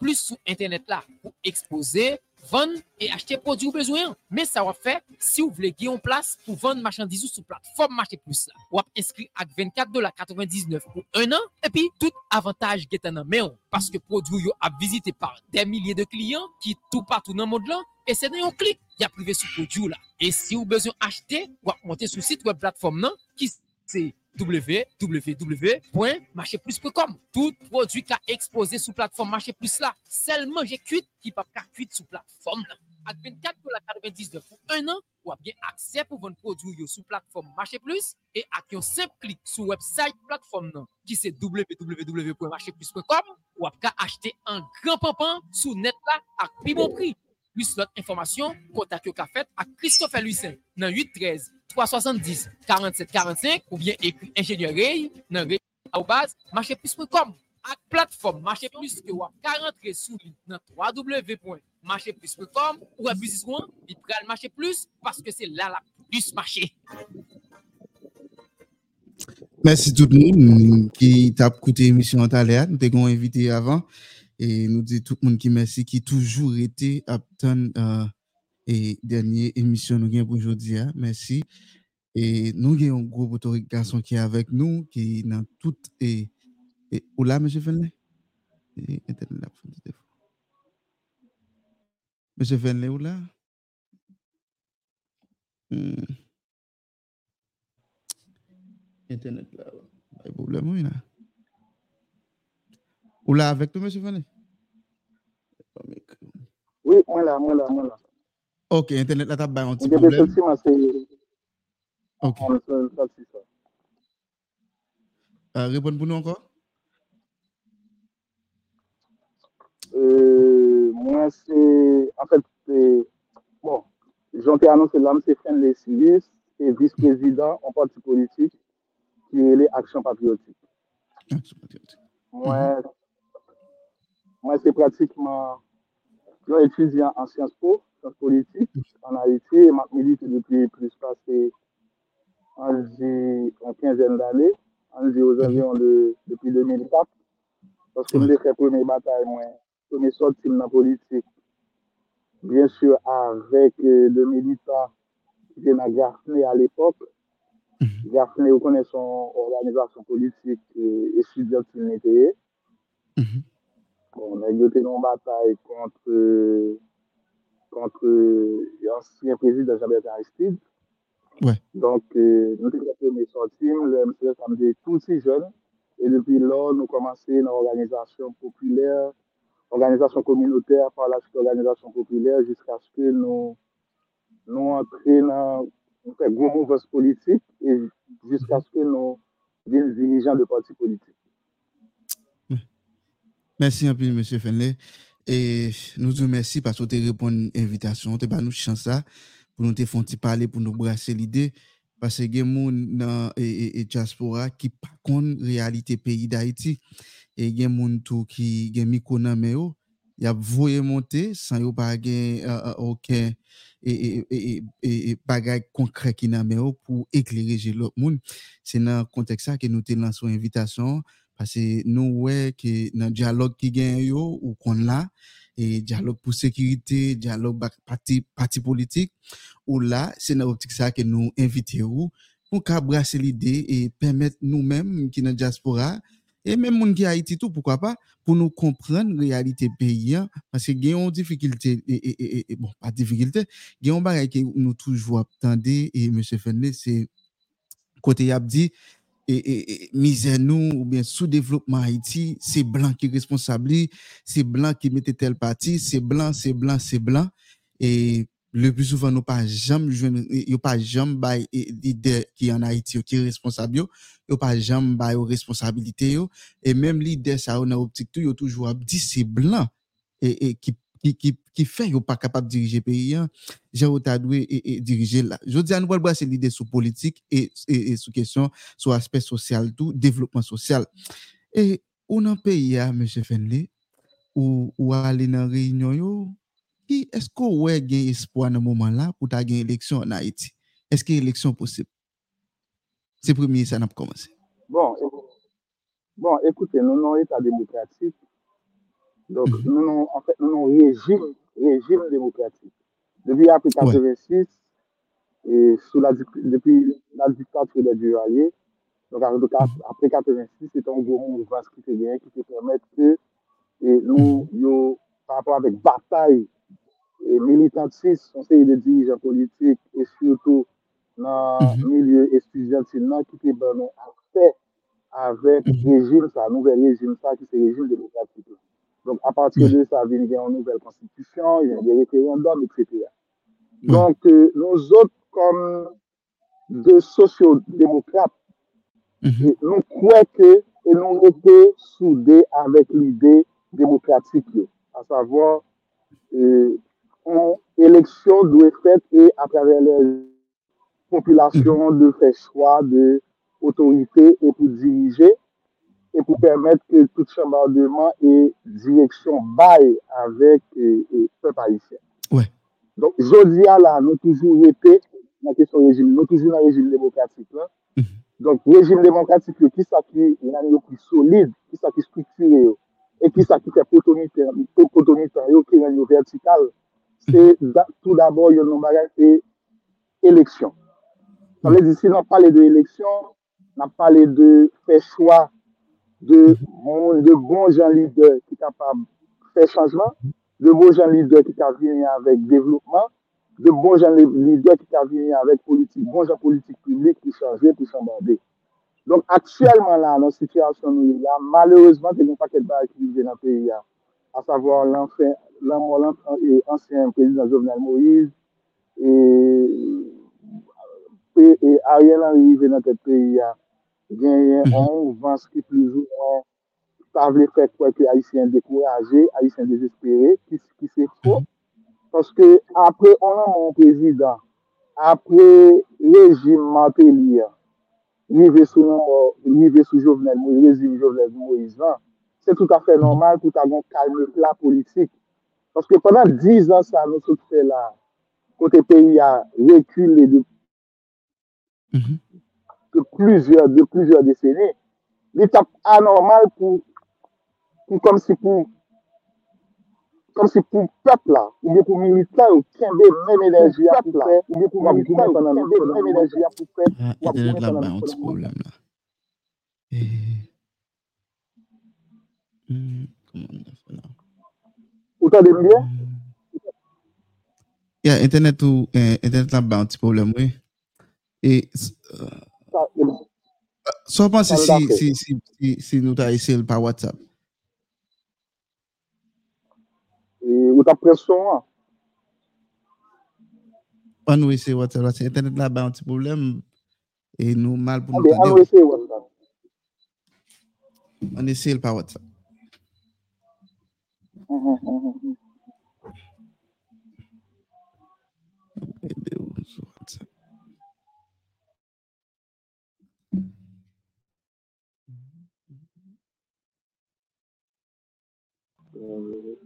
plus sur Internet là pour exposer, vendre et acheter produits au besoin. Mais ça va faire si vous voulez gagner en place pour vendre marchandises sur plateforme Marché Plus là. Vous inscrit à 24,99$ pour un an et puis tout avantage est en main parce que produit a visité par des milliers de clients qui tout partout dans le monde et c'est dans un clic qui a privé sur produit là. Et si vous avez besoin d'acheter, vous monter sur le site web plateforme qui c'est www.marchéplus.com. Tout produit qu'a exposé sur plateforme Marché Plus là, seulement j'ai cuit qui pas cuit sur plateforme. À 24 99 pour un an, ou bien accès pour votre produit sur plateforme Marché Plus et avec un simple clic sur website plateforme qui c'est www.marchéplus.com ou bien acheter un grand pampan sur net là à plus bon prix. plus lot informasyon, kontak yo ka fet ak Christophe Lucin nan 813-370-4745 ou bien ekri enjenyerey nan rey a ou baz macheplus.com ak platform macheplus ke wap 40 resouli nan www.macheplus.com ou abuziswan li pral macheplus paske se la la plus mache. Mersi tout moun ki tap koute emisyon an taler, nou te kon evite avan. Et nous disons tout le monde qui merci qui toujours été à euh, et dernière émission nous avons pour aujourd'hui. Hein. Merci. Et nous avons un groupe de garçon qui est avec nous, qui est dans tout. Et, et où là, M. Fenley? M. Fenley, où là? Hmm. Internet là, pas de problème, oui, là. Là, avec toi, M. Fenley? Oui, moi là, moi là, moi là. Ok, Internet là, t'as un petit problème. Ok. Euh, répondre pour nous encore? Euh, moi, c'est. En fait, c'est. Bon, j'en ai annoncé là, c'est Fenley Silis, et vice-président en parti politique qui est l'Action Patriotique. Action Patriotique. Moi, mhm. moi c'est pratiquement yon etudyan an Sciences Po, sciences politik, an Haiti, e mak milite depi plus pase an zi an kinzen d'ane, an zi oz avyon depi 2004, paske mwen de fè premè batay mwen, premè sot tim nan politik, bien sur avèk de euh, militant ki gen a Gaffney al epop, mm-hmm. Gaffney ou konè son organizasyon politik e euh, sudyan tim mm-hmm. neteye, Bon, men yo te non batay kontre kontre ansyen prezid de Jean-Bertrand Aristide. Ouais. Donc, euh, nou te krepe me sotim, le msè samde touti jen, et depi lò nou komanse nan organizasyon populèr, organizasyon kominotèr, par la chute organizasyon populèr, jiska chke nou nou antre nan nou fè goun mouvès politik, et jiska chke nou din dirijan de parti politik. Mersi anpil, M. Fenle. E nou tou mersi pasko te repon invitasyon. Te ba nou chansa pou nou te fonti pale pou nou brase l'ide. Pase gen moun nan e diaspora ki pa kon realite peyi da iti. E gen moun tou ki gen mi konan me yo. Yap voye monte san yo pa gen uh, uh, oken e, e, e, e bagay konkre ki nan me yo pou ekleri je lop moun. Se nan kontek sa ke nou te lanson invitasyon. Que nous ouais que dans dialogue qui gagne yo ou qu'on là et dialogue pour sécurité dialogue parti parti politique ou là c'est dans optique ça que nous invitons pour qu'à brasser l'idée et permettre nous-mêmes qui dans diaspora et même monde qui Haïti tout pourquoi pas pour nous comprendre la réalité pays hein, parce que gagne une difficulté et, et, bon pas difficulté gagne un bagage que nous toujours attendez et monsieur Fenley c'est côté y a dit et, misère nous ou bien sous-développement Haïti, c'est blanc qui est responsable, c'est blanc qui mettait tel parti, c'est blanc, c'est blanc, c'est blanc. Et le plus souvent, nous pas jamais a pas jamais l'idée qui en Haïti qui est responsable, a pas jamais aux responsabilités et même l'idée ça on a optique tout, toujours dit c'est blanc et, et ki, ki, ki fè yo pa kapab dirije peyi an, jè ou ta dwe e, e dirije la. Je di an wèl wèl se lide sou politik e, e, e sou kesyon sou aspekt sosyal tou, devlopman sosyal. E ou nan peyi an, M. Fenley, ou, ou alè nan reynyon yo, ki esko wè gen espwa nan mouman la pou ta gen eleksyon an Haiti? Eske eleksyon posib? Se premye sa nan pou komanse. Bon, bon, ekoute, nou nan etat demokratik, Donc, mm -hmm. nous, nous, en fait, nous avons un régime, régime démocratique. Depuis après 86, et sous la, depuis la dictature des duvaliers, donc mhm. après 86, c'est un gros mouvement qui te gagne, qui te permet que et nous, mhm. yo, par rapport avec bataille et militantisme, on sait de dirigeants politiques et surtout dans le milieu étudiant qui te donne accès avec le régime, ça, nouvel régime, ça, qui c'est régime démocratique. Donc, à partir de ça, il y a une nouvelle constitution, il y a des référendums, etc. Donc, euh, nous autres, comme de sociodémocrates, mhm. nous croyons que et nous étions soudés avec l'idée démocratique, à savoir, euh, une élection doit être faite et à travers les populations de faire choix de autorité et pour diriger e pou permèt ke tout chanmardèman e direksyon baye avèk pe parisyen. Ouais. Donc, jodi mhm. a la, nou toujou repè nan kesyon rejim, nou toujou nan rejim demokratik la. Mm -hmm. Donc, rejim demokratik yo, ki sa ki nan yo ki solide, ki sa ki strukture yo, e ki sa ki te potonitan yo, ki nan yo vertikal, se mhm. da, tout d'abord yo nou bagay se eleksyon. Sa mè di si nan pale de eleksyon, nan pale de fè chwa de moun, de bon jan lider ki kapab fè chanjman, de bon jan lider ki ka vini avèk devlopman, de bon jan lider ki ka vini avèk politik, bon jan politik publik ki chanjè, ki chanbande. Donk, aksyèlman la, nan sityasyon nou yon la, malèrezman, te gen paket ba akilize nan peyi ya, a savò l'anfè, l'anmò l'anfè, ansyen prezident Jovenel Moïse, e, e, e, a rè lan rive nan te peyi ya, genye mhm. an vans ki ploujou an pa vle fèk wè ki Haitien dekouraje, Haitien desespere, ki, ki se fò. Mhm. Paske apre an an an prezident, apre rejim Mantelia, nive sou, sou Jovenel Moïse, rejim Jovenel Moïse, se tout afe normal pou ta gon kalme la politik. Paske panan 10 an sa nou sot fè la, kote peyi a rekule de... Mm -hmm. de plusieurs, de plusieurs décennies, l'étape anormale pour, pour, comme si pour, comme si pour peuple là, ou bien pour militants, ou qui avait même énergie à pour faire, ou bien pour militants, ou qui avait même énergie à pour faire. Ah, et là, là, un petit problème là. Et... Mmh, comment on fait là? Autant de bien? Hmm. Ya, internet ou, eh, internet là, un petit problème, oui. Et, euh, So panse si nou ta esel pa WhatsApp? E, ou ta preson an? An nou esel WhatsApp la, se internet la ba an ti problem e nou mal pou nou tade. An nou esel WhatsApp? An esel pa WhatsApp. An nou esel WhatsApp? Allô?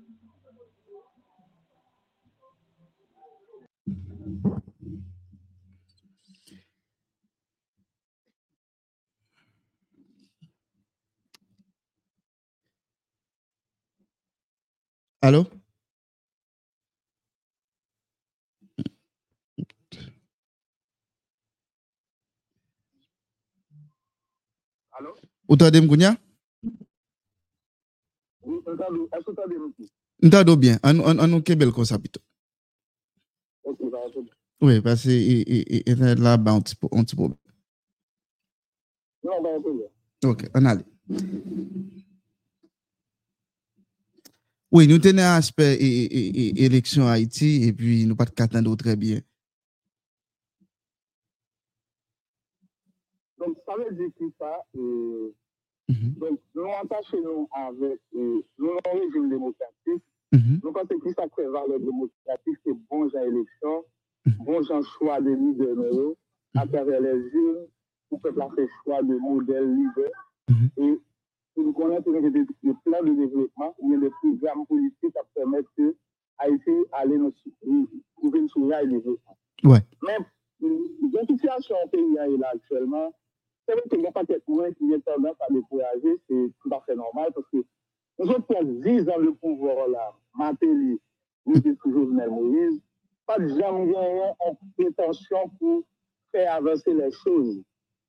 Allô? Ou t'as des Ntado bien, an nou kebel kon sa pito. Ok, nan an soube. Oui, parce que internet là bas un petit peu, un petit. Non, ben, ok, on allez. Oui, nous tenons un aspect élection Haïti et puis nous pas de quatre très eh bien. Donc, ça veut dire que ça, euh, Mm-hmm. Donc, nous attachons avec euh, le régime démocratique. Mm-hmm. Nous pensons que ça crée valeur démocratique, c'est bon gens élection, mm-hmm. bon gens choix de leaders à travers les urnes, pour faire le choix de modèles leaders. Et nous connaissons des plans de développement, il y a des programmes politiques qui permettent que Haïti aller nous trouver rail développement. Ouais. Mais, la situation pays là actuellement, c'est vrai que mon paquet moins qui vient tendance à décourager, c'est tout à fait normal parce que nous autres qui 10 ans le pouvoir là, Matéli, nous dit toujours Jovenel Moïse, pas de jamais en prétention pour faire avancer les choses.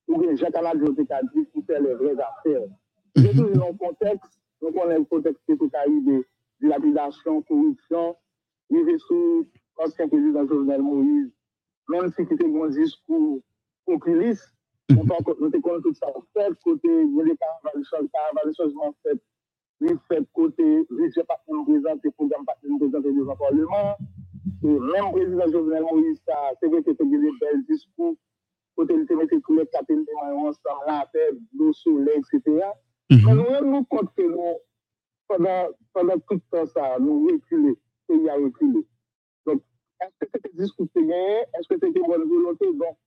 Ou bien Jacques Amadou a dit pour faire les vraies affaires. C'est toujours dans le contexte, donc on est le contexte tout à de dilapidation, corruption, vivre sous l'ancien président Jovenel Moïse, même si c'était un discours populiste, on peut connaître tout ça en fait, côté, il y a des caravanes de pas nous présenter programme pas nous présenter devant le parlement Jovenel Moïse ça c'est vrai que c'est des belles discours. Côté il te quatre éléments ensemble la etc que nous pendant pendant tout ça nous reculer pays a reculé. Donc discours que gagné est-ce que c'était bonne volonté donc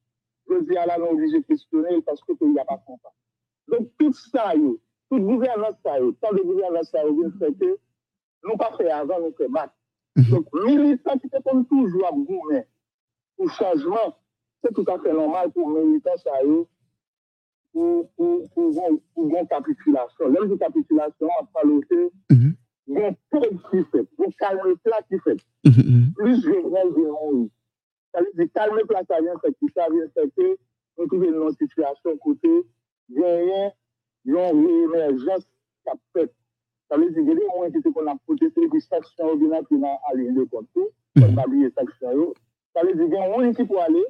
je dis à la non obligé de questionner parce que il n'y a pas content donc tout ça tout gouvernance tant de gouvernance ça vient fait que nous pas fait avant, nous fait battre. Mhm. Donc, militant qui comme toujours à gouverner pour changement, c'est tout à fait normal pour militant ça pour, pour, pour, pour, une capitulation. Même une capitulation, on va parler de un peuple qui fait, pour calmer le plat qui fait. Mhm. Plus je viens de Ça veut dire calmer le plat, ça vient faire ça vient faire que nous trouvons une situation côté, rien yon réémergence qui a fait. Ça veut dire que les moyens qui qu'on a protesté, puis ordinaire qui n'a allé de compte comme pas oublier. Ça veut dire qu'il y a un qui peut aller,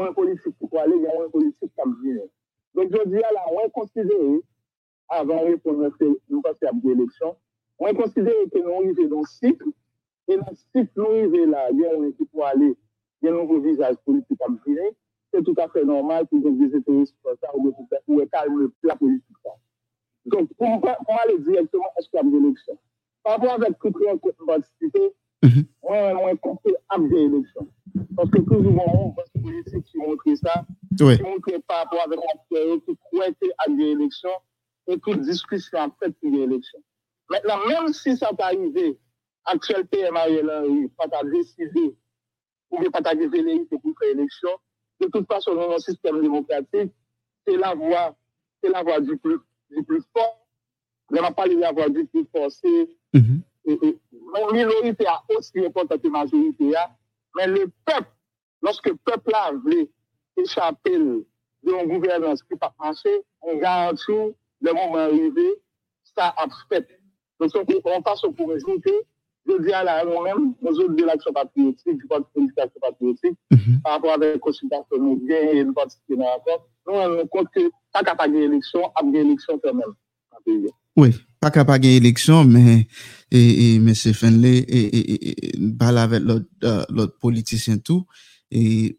un politique peut aller, il y a un politique qui peut venir. Donc, je dis à la, on est considéré, avant de répondre, nous passer à l'élection, on est considéré que nous arrivons dans le cycle, et dans le cycle, nous arrivons là, il y a un qui peut aller, il y a un nouveau visage politique à venir, c'est tout à fait normal pour des terroristes comme ça ou pour calmer la politique. Donc, pour, aller directement est-ce qu'il y a des élections Par rapport avec tout le monde participé, moi, moi, compté à des élections. Parce que toujours, on voit des politiques qui montrent ça, qui montrent par rapport avec l'acteur, qui croient à des élections, et toute discussion en fait pour des élections. Maintenant, même si ça peut arriver, actuel PM Ariel Henry, pas à décider, ou bien pas révéler pour faire élection, de toute façon, dans un système démocratique, c'est la voix, c'est la voix du plus, du plus fort. On va pas de la voix du plus fort. C'est, mm -hmm. minorité a aussi important que la majorité mais le peuple, lorsque le peuple a voulu échapper d'une gouvernance qui n'a pas marché, on garantit le moment arrivé, ça a fait. Donc, on passe pour résultat Je dis à la moi-même, nous autres de l'action patriotique, du parti politique d'action patriotique, mhm. par rapport à la consultation nous gagnons et nous participons dans l'accord, nous rendons compte que pas capable de élection, après élection quand même. Oui, pas capable de élection, mais et, et, M. Fenley et, et, parle avec l'autre euh, politicien tout, et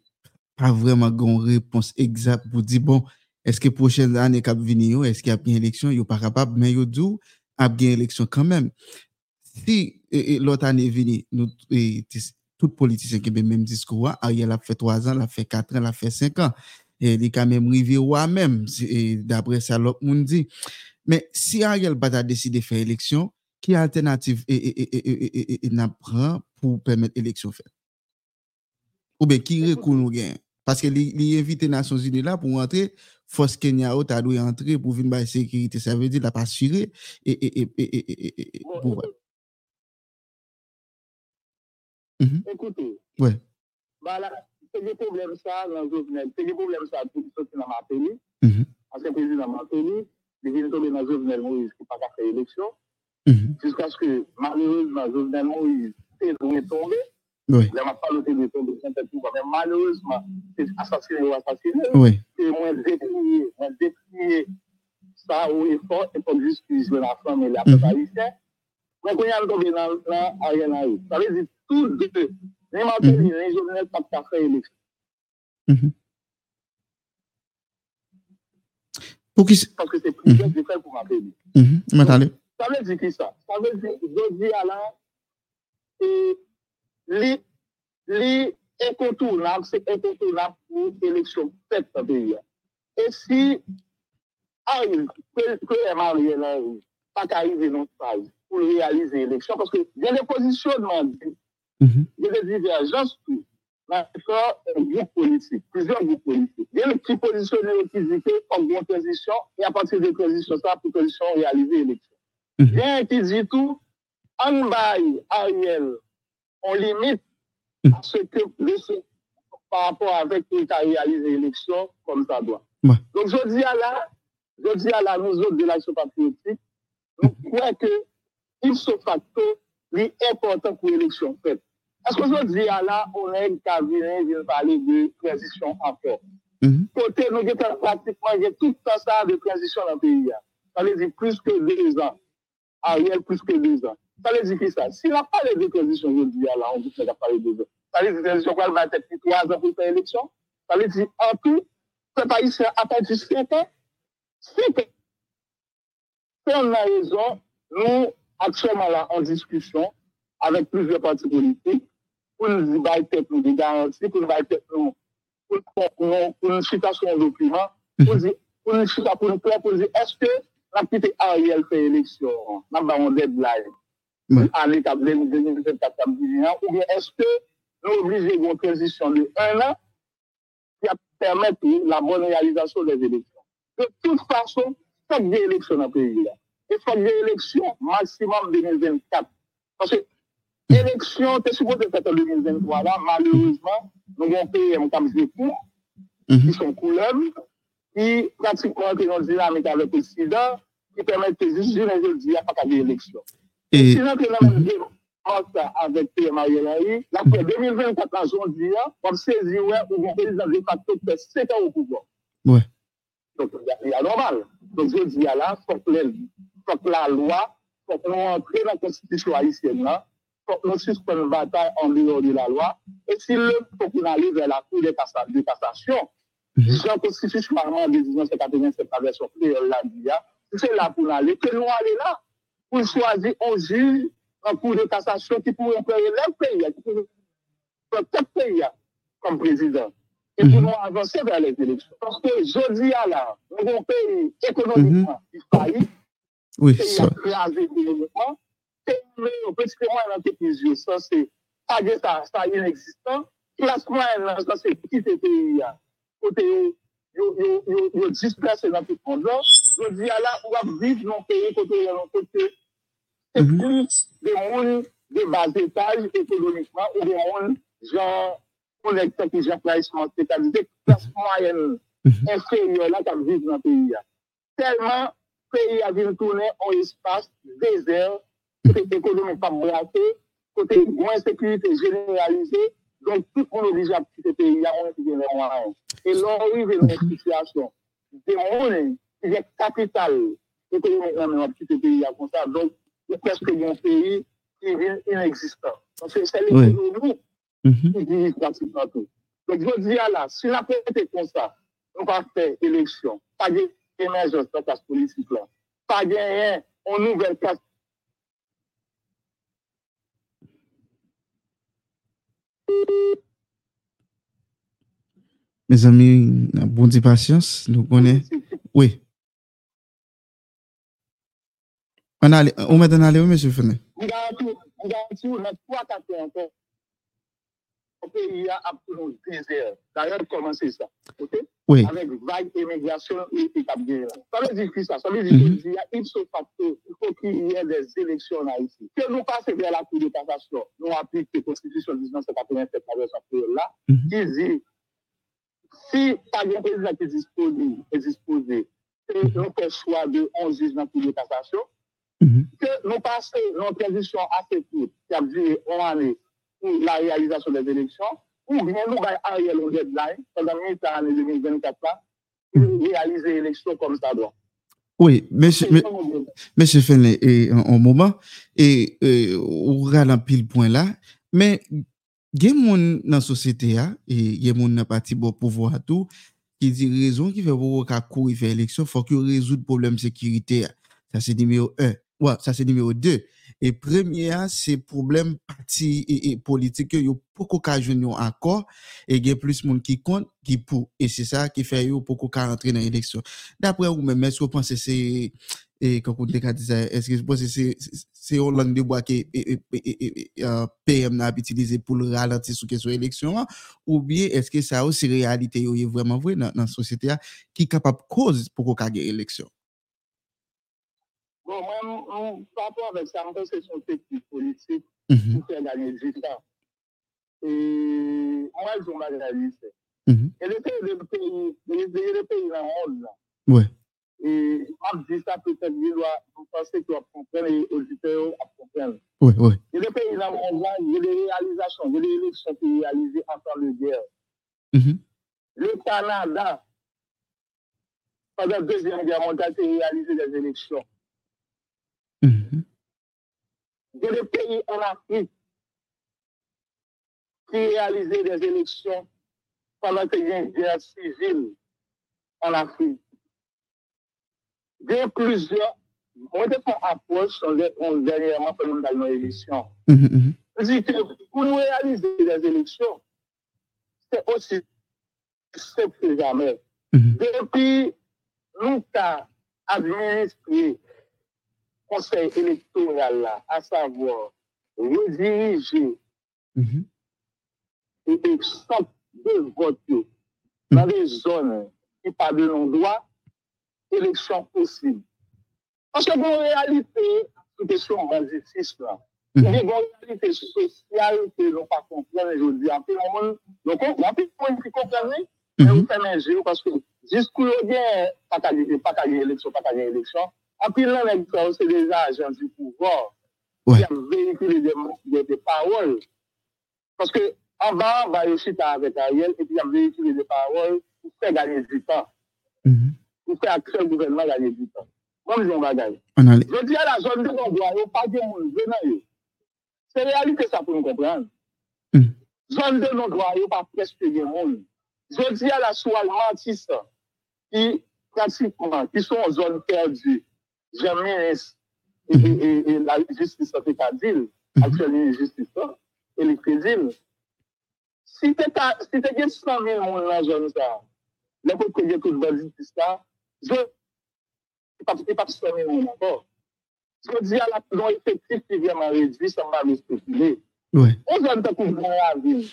pas vraiment une réponse exacte pour dire, bon, est-ce que prochaine année qu'il venir, est-ce qu'il y a bien élection, il n'est pas capable, mais il dit, a bien élection quand même. si e, e, lot ane vini, nou, e, tis, tout politisyen kebe menm diskou wa, a ye la fe 3 an, la fe 4 an, la fe 5 an, li ka menm rivi wa menm, dapre sa lop moun di. Men, si a ye l bat a deside fe eleksyon, ki alternatif e na pran pou permette eleksyon fe? Ou be, ki rekou nou gen? Paske li, li evite Nasyon Zini la pou rentre, fos Kenya ou ta dwe rentre pou vin baye sekirite. Sa ve di la pa sire. E, e, e, e, e, e, e, pou wè. Mhm. Écoutez, ouais. voilà, c'est des problèmes ça dans Jovenel, c'est des problèmes ça qui sont dans ma pays, mhm. ancien président Martelly, il vient tomber dans Jovenel Moïse qui n'a pas fait élection, mhm. jusqu'à ce que malheureusement Jovenel Moïse est tombé. Oui. Il n'a pas le de tomber, mais malheureusement, c'est assassiné ou assassiné. Oui. Et moi, déplié, moi, déplié ça au effort, et pour juste que la femme et la haïtienne. Mais quand il y a tombé dans Ariel Henry, ça veut dire tous deux. Les Martelly, mhm. les journalistes pas faire élection. Pour qui Parce que c'est plus mm -hmm. faire pour Martelly. Mm -hmm. Ça veut dire qui ça? Ça veut dire, la, et les, les incontournables, c'est incontournable pour l'élection faite dans le pays. Et si arrive que, que Henry pas qu'arriver dans cette phase pour réaliser l'élection, parce qu'il y a des positionnements il y a des divergences dans un groupe politique, plusieurs groupes politiques. Il y a le petit positionné qui dit en bonne transition et à partir de transition, ça, pour transition réaliser l'élection. Bien qui dit tout, en bail Ariel, on limite à ce que par rapport avec qui a réalisé l'élection comme ça doit. Donc je dis à la, je dis à la nous autres de l'action patriotique, nous croyons que il se facto est important pour l'élection faite. Est-ce que je dis à la, est qu'à venir parler de transition encore. Mm Côté, nous avons pratiquement tout le temps ça de transition dans le pays. Ça veut dire plus que deux ans. Ariel, plus que deux ans. Ça veut dire que ça. Si on n'a pas les deux transitions, je dis à la, on dit qu'on n'a pas les deux ans. Ça veut dire que la transition va être trois ans pour faire l'élection. Ça veut dire en tout, ce pays a perdu cinq ans. Cinq ans. Si on a raison, nous, actuellement là, en discussion nous pour pour une citation de document, pour dire, pour une citation pour nous pour dire, est-ce que l'activité Ariel fait élection, dans un deadline, année 2024, ou bien est-ce que nous obligons une transition de un an qui permettre la bonne réalisation des élections? De toute façon, il faut des élections dans le pays. Il faut des élections maximum 2024. Parce que l'élection, tu es supposé faire en 2023, là, malheureusement, nous avons un PM comme des cours, qui sont couleurs, qui pratiquement ont une dynamique avec le président, qui permettent de juste dire, je dis, il n'y a pas d'élection. Et sinon, tu as avec PM Ariel Henry, après 2024, là, on dit, on saisit, ouais, ou on président de facto qui fait 7 ans au pouvoir. Ouais. Donc, il y a normal. Donc, je dis, là, il faut que la loi, il faut que nous entrions dans la constitution haïtienne, là, nous suspendons une bataille en dehors de la loi. Et si le faut qu'on aille vers la Cour de cassation, la Constitution de 1987, la version créole l'a dit, c'est là pour aller, que nous aller là, pour choisir un juge en Cour de cassation qui pourrait faire le pays, qui pourrait quatre pays comme président. Et pour nous avancer vers les élections. Parce que je dis à là, nous avons un pays économiquement qui faillit, oui, ça. écrasé économiquement, teme yo, pweske mwen nan te pizyo, sa se agye sa, sa yon eksistan, plas mwen nan sa se kite te yon, kote yo displase nan te kondon, yo diya la mm-hmm. ou ap viv nan peye kote yon an kote, se plus de moun de bazetaj ekonomikman ou de moun jan konekta ki jan plasman, se kalite plas mwen inferior la kap viv nan peye ya. Telman peye ya vin toune an espas dezer côté économique pas braqué, côté moins sécurité généralisée, donc tout le monde est déjà petit pays, il y a moins de moyens. Et là, arrive dans une situation des gens qui est capital. Économique dans petit pays comme ça, donc il y a presque un pays qui est inexistant. Donc c'est l'économie qui dirige pratiquement tout. Donc je dis à là, si la paix était comme ça, on va faire élection, pas d'émergence dans la classe politique là, pas gagner une nouvelle classe Mes ami, nan bon di pasyans, nou konen. Oui. An ale, ou mèd an ale ou mè sou fene? An gare tou, an gare tou, mèd pou atakè an te. Pays a absolument désert. D'ailleurs, comment c'est ça? OK? Oui. Avec vague immigration et établie. Ça veut dire que ça? Ça veut dire qu'il y a une seule facteur. Il faut qu'il y ait des élections là ici. Que nous passions vers la Cour de cassation, nous appliquons la Constitution de 1987, la version là, qui dit si par exemple président qui est disposé, est disposé, et nous fait choix de 11 juges dans la Cour de cassation, que nous passons une transition assez courte, qui a duré une année, ou la realizasyon des eleksyon, ou gen nou bay a ye lonje blay, pendant mi sa ane 2024 la, realize eleksyon kom sa doan. Oui, M. Fenley, en mouman, ou ralampil point la, men gen moun nan sosyete ya, gen moun nan pati bo pouvo atou, ki di rezon ki fe pou wak akou y fe eleksyon, fok yo rezout problem sekirite ya. Sa se nimeyo 1. Ouais, ça c'est numéro 2. Et premier, c'est problème parti et, et politique. Il y a beaucoup d'occasions encore et il y a plus de monde qui compte, qui pour. Et c'est ça qui fait qu'il y a beaucoup de rentrer dans l'élection. D'après vous-même, est-ce que vous pensez que c'est, et quand vous est-ce que vous pensez que c'est Hollande de Bois qui euh, PM n'a utilisé pour le ralentir sur question élection ou bien est-ce que ça aussi réalité est vraiment vrai dans la société qui est capable de cause pour qu'on ait élection? Moi, par rapport avec ça, en fait, c'est son technique politique Mhm. pour faire gagner du temps. Et moi, je m'en réalise. Mhm. Et le pays, le pays, le pays, le monde, là. Ouais. Et on dit ça peut-être, il doit penser qu'il va comprendre et auditeurs comprendre. Ouais, ouais. Et le pays dans le monde, là, il y a des réalisations, il y a des élections qui sont réalisées en temps de guerre. Mhm. Le Canada, pendant la Deuxième Guerre mondiale, a réalisé des élections. Mhm. Y a des pays en Afrique qui réalisaient des élections pendant qu'il y a une guerre civile en Afrique. A plusieurs, moi, je prends approche on dernièrement. Mhm. Mhm. Je dis que pour nous réaliser des élections, c'est aussi simple que jamais. Mhm. Depuis nous avons administré le conseil électoral, là, à savoir rediriger Mhm. et et de vote dans des zones qui pas de non-droit, élection possible. Parce que en réalité, c'est question de justice là. Il y a une réalité sociale que nous pas comprendre aujourd'hui. En plus, on donc on a plus de qui comprennent, mais on Mhm. fait un jeu parce que discours pas qu'à dire pas qu'à dire élection, pas qu'à dire plus, là, c'est des agents du pouvoir Ouais. qui ont véhiculé des, des, des paroles. Parce que en bas, on va aussi avec Ariel et puis il a véhiculé des paroles pour faire gagner du temps, Mhm. pour faire accès au gouvernement gagner du temps. Moi, je dis on va gagner. Je dis à la zone de l'endroit, il n'y a pas de monde venant. C'est réalité ça pour nous comprendre. Mhm. Zone de l'endroit, il n'y a pas presque de monde. Je dis à la soie Matisse, qui pratiquement, qui sont en zone perdue, jamais et, et, et, et la justice a fait à dire, actuellement, la justice les crédits. Si tu as si 100 000 monde dans la que toute la justice là, je ne pas 100 000 monde encore. Je dis à la non effectif qui vient à réduire, ça va me spéculer. Ouais. On la ville.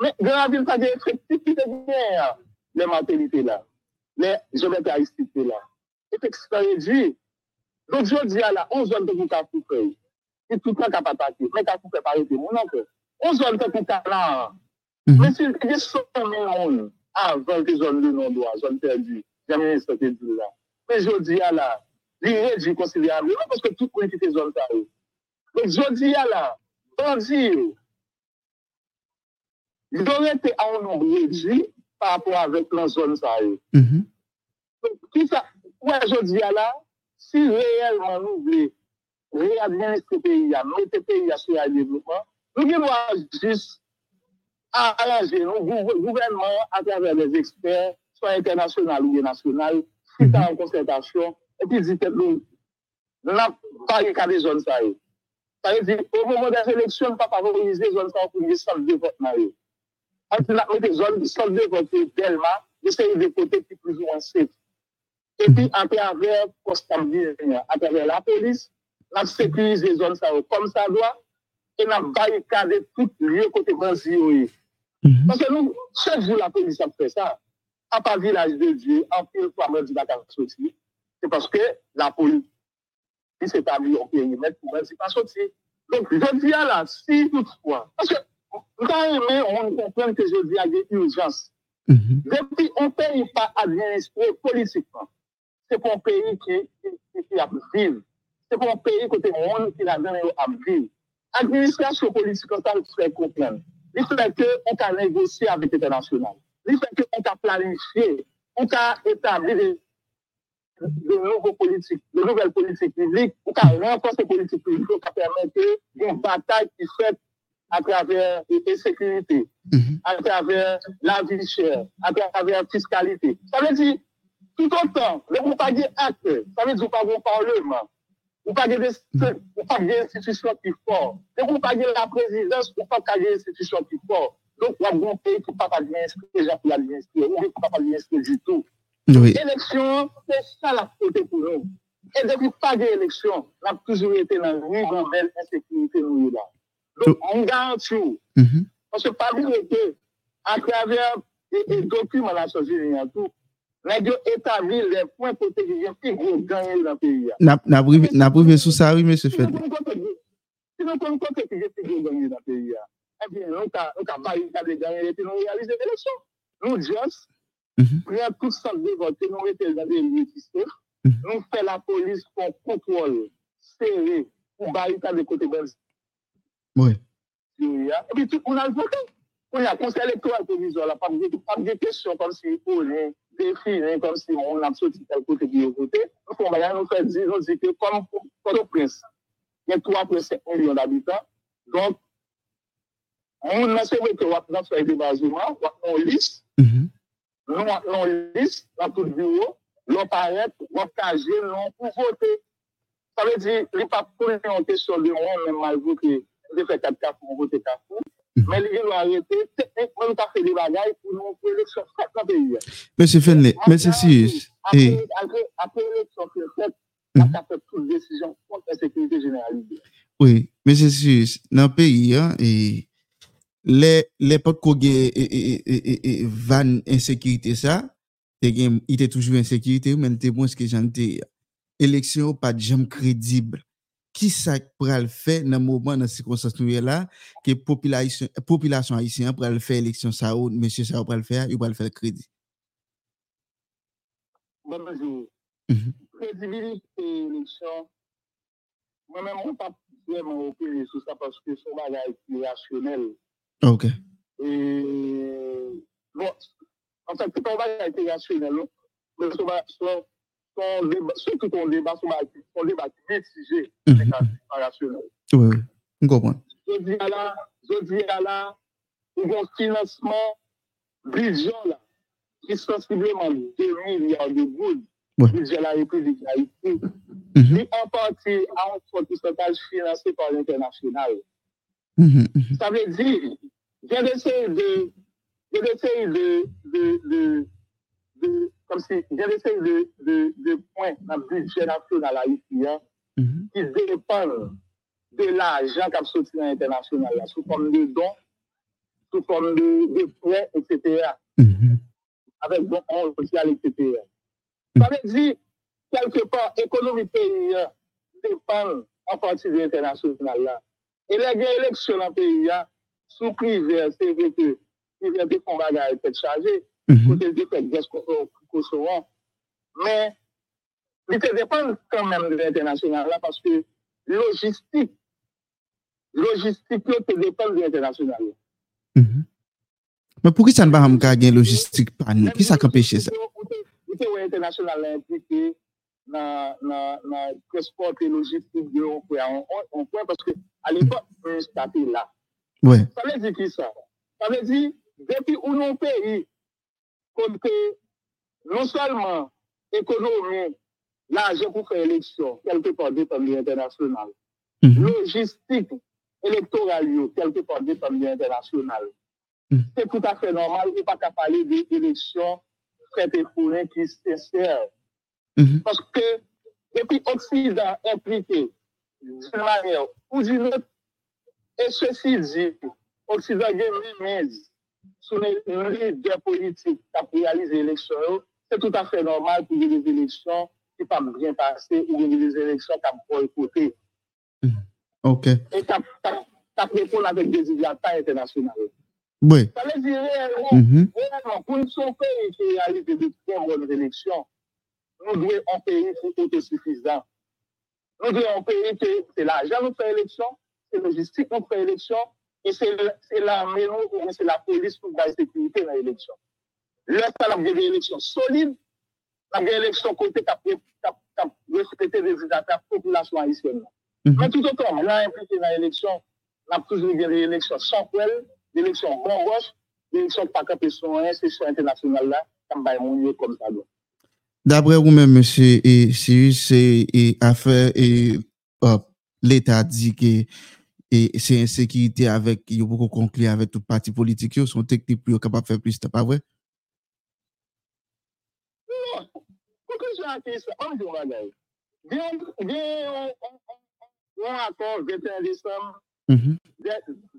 Mais dans la qui te vient, les maternités là, les génétaristiques là. Effectif réduit. Donc, je Don jodi ala, on zon te pou ka fouke. E toutan ka patake. Men ka fouke pari te moun anke. On zon te pou ka lan. Men mhm. si yon son men an, an zon te zon li non do an, zon te di. Jamen yon son te di la. Men jodi ala, li reji konsilyable. Non paske tout kwen ki te zon ta ou. Men jodi ala, bandi yo. Yon rete an nou reji pa apwa avek lan zon ta mhm. ou. Ki sa, wè jodi ala, dis à la, si réellement nous voulons réadministrer le pays, mettre le pays sur le développement, nous devons juste arranger nos gouv- gouvernements à travers les experts, soit internationaux ou nationaux, suite à une concertation, et puis dire que nous, nous n'avons pas eu qu'à des zones ça. y est. Ça veut dire, au moment des élections, on ne peut pas favoriser les zones ça pour les salles de vote. là, y. En plus, on a mis des zones, salles de vote tellement, essayer de côté qui plus ou. Et puis, à travers, à travers la police, on a sécurisé les zones ça comme ça doit, et on a barricadé tout lieu côté bandit. Mhm. Parce que nous, chaque jour, la police a fait ça. À part village de Dieu, en pile fois, même du Dakar sorti. C'est parce que la police s'établit au périmètre pour même pas sortir. Donc, je dis à la, si toutefois, parce que, quand même, on comprend que je dis à des urgences. Mhm. Depuis, on ne paye pas administrer politiquement. C'est pour un pays qui, qui, qui, a vivre. C'est pour un pays côté monde qui a donné à vivre. Administration politique, ça le fait comprendre. Il fait qu'on peut négocier avec l'international. Il fait qu'on peut planifier, on établir des, de nouveaux politiques, de nouvelles politiques publiques, on peut renforcer les politiques publiques, on peut permettre une bataille qui fait à travers l'insécurité, Mhm. à travers la vie chère, à travers la fiscalité. Ça veut dire, tout autant, ne vous pas dire acte, ça veut dire parlement, vous pas dire vous pas dire institution qui fort, ne vous pas dire la présidence, vous pas dire institution qui fort. Donc, y a un pays qui ne peut pas inscrire, les gens qui ou qui ne peut pas inscrire du tout. Oui. Élection, c'est ça la faute pour nous. Et depuis pas d'élection, on a toujours été dans une nouvelle insécurité nous là. Donc, on garantit, Mhm. parce que pas dire que à travers les documents de la société, tout, radio établit les points de protection qui vont gagner dans le pays. N'a prouvé sous ça, oui, M. Fed. Si nous comprenons que les gens qui vont gagner dans le pays, eh bien, nous n'avons pas eu de gagner et puis nous réalisons l'élection. Nous, juste, prenons tout ça de vote, nous mettons dans les systèmes, mhm. nous faisons la police pour contrôle serré pour barricade de côté belge. Oui. Et puis, tout le monde a voté. On a conseil électoral provisoire, pas de question comme si oh, on défini, comme si on a sorti tel côté qui est voté. Donc, on va nous faire dire, on dit que comme Port-au-Prince, il y a 3,5 millions d'habitants. Donc, on a sauvé que on a fait des basements, on liste, on liste dans tout le bureau, l'on paraît, on cager, l'on pour voter. Ça veut dire, il n'y a pas de question de moi, même mal voté, de faire 4 cas pour voter 4 mais Men li gen warete, se ek mwen ta fe de bagay pou nou fe lèk so fèt nan peyi. Mè se fèn lè, mè se si yus. Ape lèk so fèt fèt, an mhm. ta fèt tout desisyon kont la sekurite generalize. Oui, mè se si yus, nan peyi an, eh, lè pot kogue eh, eh, van insekirite sa, te gen, ite toujou insekirite ou men te bon ske jan te eleksyon ou pa jam kredible. ki sa pral fè nan mouman nan sikonsans nou yè la, ki populasyon Haitien pral fè eleksyon sa ou, M. Sao pral fè, yo pral fè kredi. Bon, bonjou. Mhm. Kredibilite eleksyon, mwen mè mwen pa pwè mwen opere sou sa paske sou bagay ki rasyonel. Ok. E, bon, an sa ki pa bagay ki rasyonel, non? mwen sou bagay son débat, surtout ton débat, son débat mitigé, c'est rationnel. Oui, oui, on comprend. Je dis à la, je dis à la, un financement budget là, qui sensiblement 2 milliards de gouttes, ouais. budget la République d'Haïti, mm -hmm. en partie à un fort pourcentage financé par l'international. -hmm. Ça veut dire, j'ai essayé de, j'ai essayé de, de, de, de comme si j'ai essayé de, de, de points dans le budget national mm -hmm. qui dépendent de l'argent qui a sorti dans l'international, sous forme de dons, sous forme de, de prêts, etc. Mm -hmm. Avec bon social, etc. Mm -hmm. Ça veut dire, quelque part, l'économie pays dépend en partie de l'international. Là. Et les élections dans le pays, sous privé, c'est vrai que il y a des combats qui ont été chargés, côté de fait, Kosovo. Mais il te dépend quand même de l'international là parce que logistique, logistique, te dépend de l'international. Mm -hmm. Mais pourquoi ça ne va pas gagner logistique par nous? Qui ça empêche ça? Il est international impliqué dans le transport et logistique de on point parce que à l'époque, un statut là. Ouais. Ça veut dire qui ça? Ça veut dire, depuis où nos pays, comme que non seulement économie, l'argent pour faire élection, quelque part des familles internationales, mm -hmm. logistique électorale, quelque part des familles internationales. Mm -hmm. C'est tout à fait normal, a pas qu'à parler d'élections faites et fournées qui se sincèrent. Mm -hmm. Parce que depuis Occident impliqué d'une manière ou d'une autre, et ceci dit, Occident a mise sur les leaders politiques qui ont réalisé l'élection, c'est tout à fait normal pour les élections qui ne pas bien passer ou des élections qui ont boycotté. OK. Et tu as répondu avec des idiotats internationaux. Oui. Ça veut dire réellement, mm -hmm. réellement pour nous pays qui réalise de très bonnes élections, nous devons un pays qui est autosuffisant. Nous devons un pays qui c'est l'argent nous fait élection, c'est logistique nous fait élection, et c'est l'armée, c'est la police pour la sécurité dans l'élection. lè sa la vgeve eleksyon solide, la vgeve eleksyon kote kap respete rezultat ap populasyon anisyen mhm. nan. Men tout otan, la implike nan eleksyon, la ptoujou vgeve eleksyon sankwel, eleksyon bongosh, eleksyon pakap e son inseksyon internasyonal la, tam bay moun yo kom sa do. Dabre ou men, M. Sirius, e afer, e l'Etat di ki se insekirite avèk, yo pou kon konkli avèk tout parti politik yo, son teknik pou yo kapap fè plus, ta pa vwè? Bien, bien, on accord 21 décembre,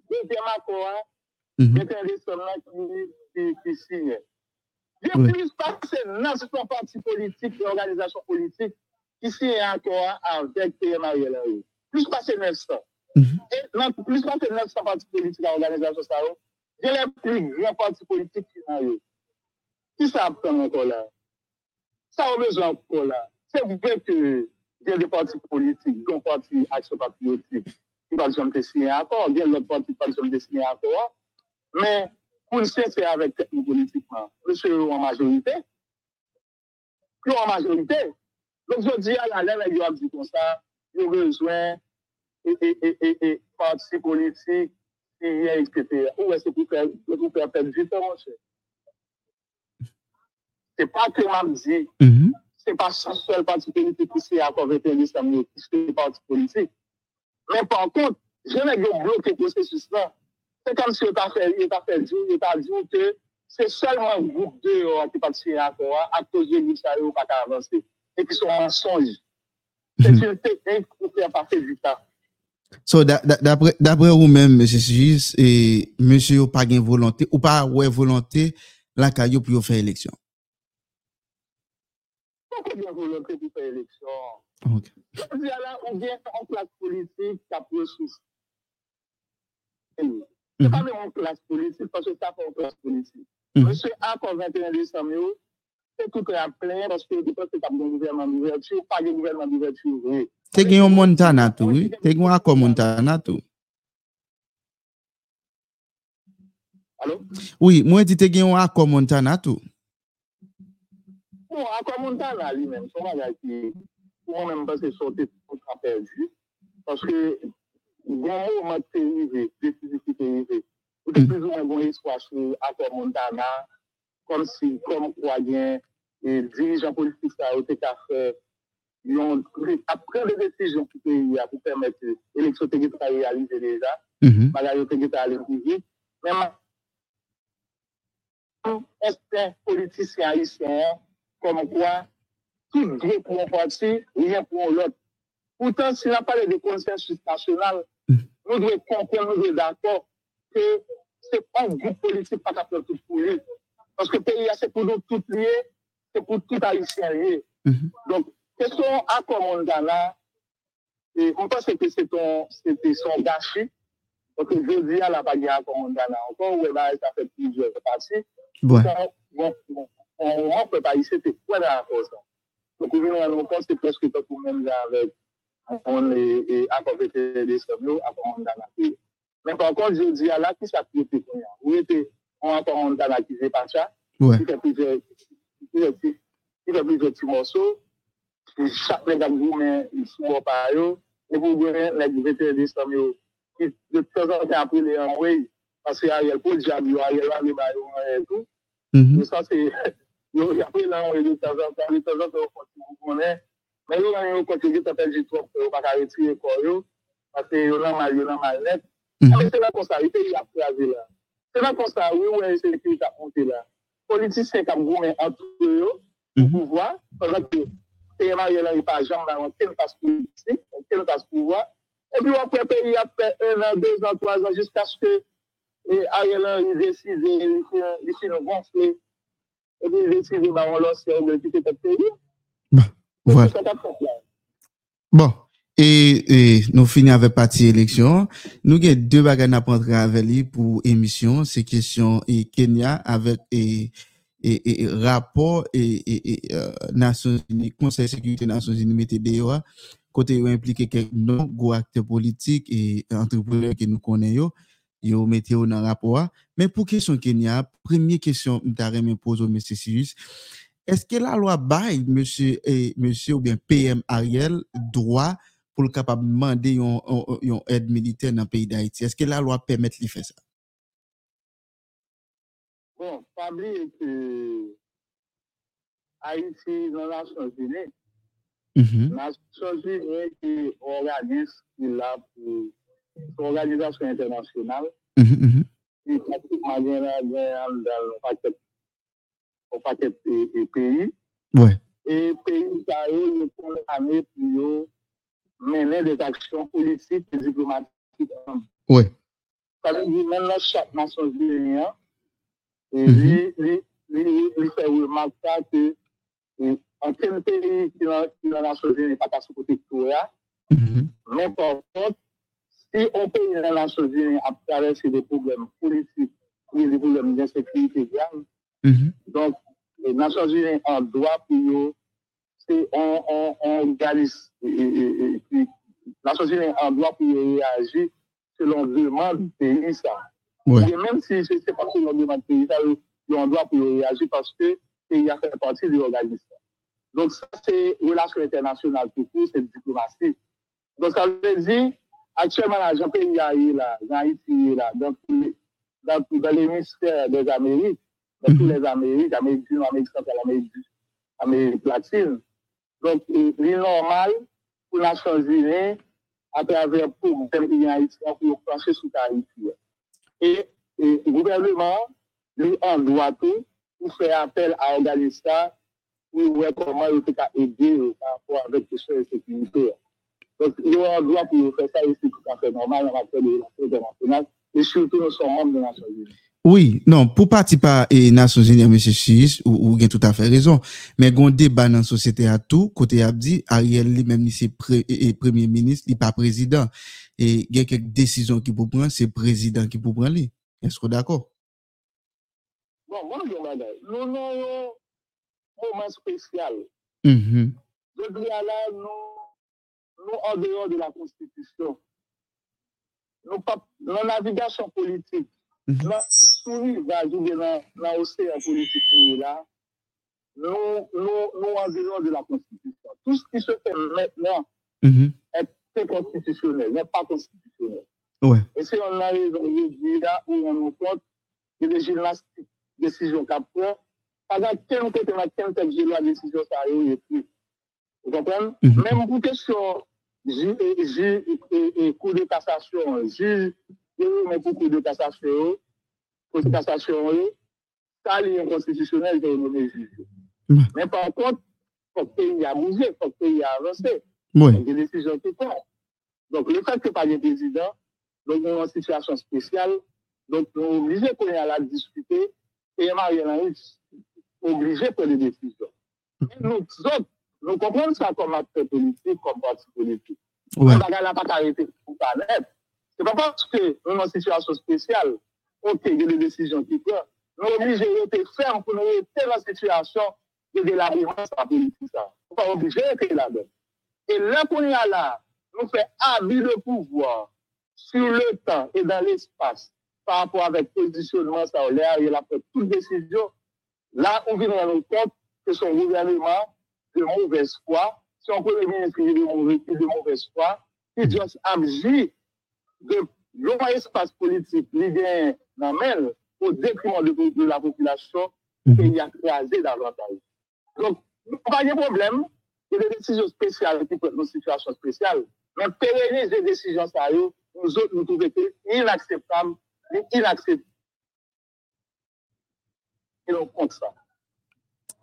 deuxième accord, 21 décembre qui, qui, qui signe. Il y a plus parti qui signe encore avec PM Ariel Henry. Plus passé 900. Mm -hmm. Et non, plus passé 900 partis politiques et organisations, ça il y a les plus grands partis politiques qui apprend encore là? Ça a besoin encore là. C'est vrai que il y a des partis politiques, dont parti Action Patriotique, qui par exemple signé encore, il y a d'autres partis par exemple signé encore, mais pour le c'est avec technique politiquement, monsieur en majorité, plus en majorité. Donc je dis à la lèvre, il y a dit comme ça, il y a besoin et, et, et, et, partis politiques, etc. Où est-ce que vous vous faire du temps, monsieur? Se pa keman zi, se pa chansel pati politik ki se akove teni sa mou, ki se pati politik. Men pan kont, jenè gen bloke prosesus nan. Se kom si yo ta fè di, yo ta di ke se selman goup de yo an ki pati se akova, aktoje li sa yo pa ka avanse, e ki son ansonj. Se ti te ek pou fè apate di ta. So, d'apre ou men, M. Sijis, M. yo pa gen volante, ou pa wè volante, la ka yo pou yo fè eleksyon. pou yon pou yon pou fè eleksyon. Ok. Di ala, ou gen an plas politik ka pou sou. Se pa mè an plas politik, pasè ta pou an plas politik. Mè se a kon 21 décembre yo, se tout re apren, paske di pas se ta pou gouvernement d'ouverture, pa gen gouvernement d'ouverture. Te gen yon Montana tou, te gen akon Montana tou. Alo? Oui, mwen di te gen yon akon Montana tou. Bon, akon Montana li men, son bagay ki, mwen men base sote tout a perdu, parce que bon mou mwen te rive, desisi ki te rive, ou te plus ou mwen bon espoir sou akon Montana, kom si, kom kwa gen, e dirijan politik sa ou te ka fè, yon apren de desisyon ki te y a pou permette eleksyon te gita realize deja, bagay yo te gita alenkivi, menman, este politisyen kom kwa, tout gre pou an pati, rien pou an lot. Poutan, si nan pale de konsensus nasyonal, nou dwe konken, nou dwe d'akor, ke se pan group politik pa kapel tout pou li. Paske pe y a se pou nou tout liye, se pou tout haisyen liye. Donk, Question à Commandana, et on pense que c'est son gâchis. Donc, je dis à la bagarre à Commandana. Encore, où ça fait plusieurs parties. Ouais. Bon, bon, on ne peut pas y c'était quoi la cause. Donc, à c'est presque tout le même avec on est à côté des sommiers à Commandana. Mais par contre, je dis à la qui pour rien. Où était on a qui fait pas ça. Ouais. Il fait plusieurs petits morceaux. chaque nèg a goumé sous pa yo et pour gouverner les vétérinaires som yo qui de temps en temps après les envoyer parce que Ariel pour diable yo Ariel va les ba yo et tout mm ça c'est yo yo faire du trop corps yo yo mal yo là mal net mais c'est là comme ça il y a phrase là c'est là comme ça oui ouais c'est qui t'a monté là politicien qui a goumé entre eux pour pouvoir pendant que et Ariel Henry pas jamais dans aucune passe politique, aucune passe pouvoir. Et puis après, le pays a fait un an, deux ans, trois ans, jusqu'à ce que Ariel Henry décide, il fait nous gonfler, et puis je suis baron l'ancien de tout le pays. Bon, voilà. Bon, et, et nous finissons avec partie élection. Nous avons deux bagages à prendre avec lui pour émission. C'est question et Kenya avec et, et, et e, rapport et, et, euh, e, Nations Unies, Conseil de sécurité des Nations Unies, MTDOA, côté impliqué quelques non acteurs politiques et entrepreneurs que nous connaissons. yo mette yo nan rapor. Men pou kesyon Kenya, premye kesyon mta reme pose ou M. Sirius, eske la lwa bay M. E, ou bien PM Ariel drwa pou l kapab mande yon, yon, yon ed militer nan peyi d'Haïti? Eske la lwa pemet li fe sa? Bon, pabli e ki Haïti nan mm-hmm. la sonjine, la sonjine e ki organis ki la pou pour l'organisation internationale, Mhm, mhm. qui pratiquement dans le paquet, des pays. Et pays ça sont amenés pour mener des actions politiques et diplomatiques. Ouais. Ça veut dire maintenant chaque nation unique, et Mhm. lui, lui, li fè remak sa ke anken peyi ki nan Nansyon Zini pata sou kote kou ya, men por kont, si an peyi nan Nansyon Zini ap travesse de poublem politik, ou de poublem de sekwite diyan, donk, Nansyon Zini an doa pou yo, se an galis, Nansyon Zini an doa pou yo reagi selon deman peyi sa. Mèm si se pa selon deman peyi sa, on doit pour réagir parce que il a fait partie de l'organisme. Donc, ça, c'est relation internationale tout court, c'est diplomatie. Donc, ça veut dire, actuellement, l'argent pays là, dans Haïti, là, dans, dans, dans l'hémisphère des Amériques, dans tous les Amériques, Amérique du Amérique centrale, Amérique, Amérique latine. Donc, il est normal pour la Nations Unies, à travers pour pays haïtiens, pour plancher sous Haïti. Et, et le gouvernement, lui en doit tout pour faire appel à Afghanistan pour voir comment il peut aider par rapport avec les questions de sécurité. Donc, ils ont un droit pour faire ça, et c'est tout à fait normal en matière de relations internationales, et surtout nous sommes membres des Nations Unies. Oui, non, pou pati pa e Nasyon Zeni a M. Chiris, ou, ou gen tout afe rezon, men goun deba nan sosyete a tou, kote ap di, a riel li menm li se pre, e, e, premier ministre, li pa prezident, e gen kek desisyon ki pou pran, se prezident ki pou pran li. Esko d'akor? Bon, moun gen bagay, nou nou yo mouman spesyal. Mm -hmm. De gri ala nou nous, en dehors de la Constitution, nous, pas, la navigation politique, Mhm. nous, souris va jouer dans l'océan politique là, nous, nous, nous, en dehors de la Constitution. Tout ce qui se fait maintenant Mhm. est constitutionnel, n'est pas constitutionnel. Ouais. Et si on a raison dire là, où on nous compte que les gymnastiques, décision qu'a pris, pendant quel côté, a quel tel la décision, ça a eu et puis. Vous comprenez? Mhm. Même pour question, juge et, cour de cassation, juge, mais pour cour de cassation, cour de cassation, ça, il est nommer juge. Mais par contre, il faut que le pays a bougé, il faut que le pays a avancé. Il y a des décisions qui. Donc, le fait que pas de président, donc, on est en situation spéciale, donc, on est obligé qu'on à la discuter, et Marielle Henry obligé de prendre des décisions. Nous autres, nous comprenons ça comme acteur politique, comme parti politique. Ouais. On n'a pas arrêter pour pas net. C'est pas parce que nous sommes en situation spéciale, ok, il y a des décisions qui prennent. Nous sommes obligés de ferme pour nous rester dans la situation de délabrement de la politique. ça. Nous sommes obligés d'être là-dedans. Et là qu'on est là, nous fait abus de pouvoir sur le temps et dans l'espace par rapport avec positionnement ça l'air, il a fait toute décision. Là, on vient rendre compte que son gouvernement de mauvaise foi, son premier ministre qui est de mauvaise, foi, qui juste agit de long espace politique, vient dans le au détriment de, la population, Mhm. et il a crasé davantage. Donc, pas de problème, il y a des décisions spéciales qui prennent une situation spéciale, mais pérenniser les décisions, yo, nous autres, nous trouvons inacceptable, inacceptable. Et on compte ça.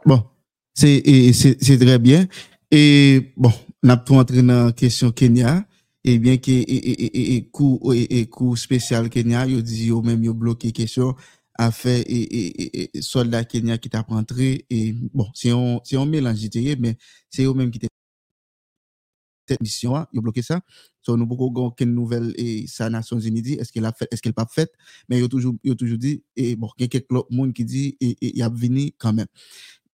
Bon, c'est c'est très bien. Et bon, on a entré dans la question Kenya. Et bien que et, et, et, coup spécial Kenya, yo dit yo même yo bloqué question a fait et, et, soldat Kenya qui t'a rentré et bon, c'est on c'est on mélange mais c'est eux même qui t'a cette mission a, yo bloqué ça. So nous beaucoup aucune nouvelle et ça Nations Unies dit est-ce qu'elle a fait est-ce qu'elle pas fait? Mais yo toujours yo toujours dit et bon, il y a quelques monde qui dit et et y a venu quand même.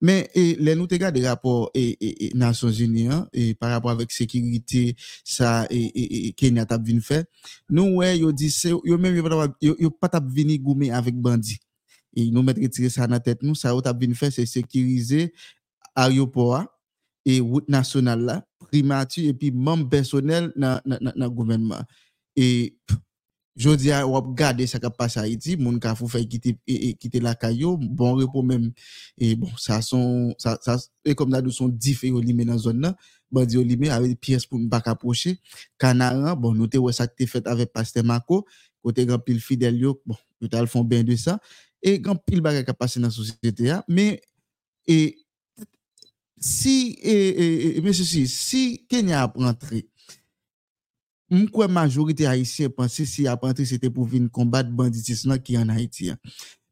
Mais et, les nous te gade rapport et, et, et Nations Unies hein, et par rapport avec sécurité ça et, et, et Kenya vinn fait nous ouais yo dit c'est yo même pas vinn goumer avec bandit et nous mettre ça dans tête nous ça yo t'a vinn faire c'est sécuriser a, et route nationale là primature et puis membre personnel dans dans dans gouvernement. Et Jodi a wap gade sa kap pasa iti, moun ka fou fè kite, e, e, kite la kayo, bon repo mèm, e bon, sa son, sa, sa, e kom nadou son dif e yo lime nan zon nan, bandi yo lime avè piyes pou mbak aproche, kanaran, bon, nou te wè sa te fèt avè paste mako, kote gran pil fidel yo, bon, yo tal fon ben de sa, e gran pil bagay kap pase nan sosyete ya, men, e, si, e, e, e, e men se si, si Kenya ap rentre, Mwen kwen majorite Haitien panse si ap antre se te pou vin kombat banditis nan ki an Haitien.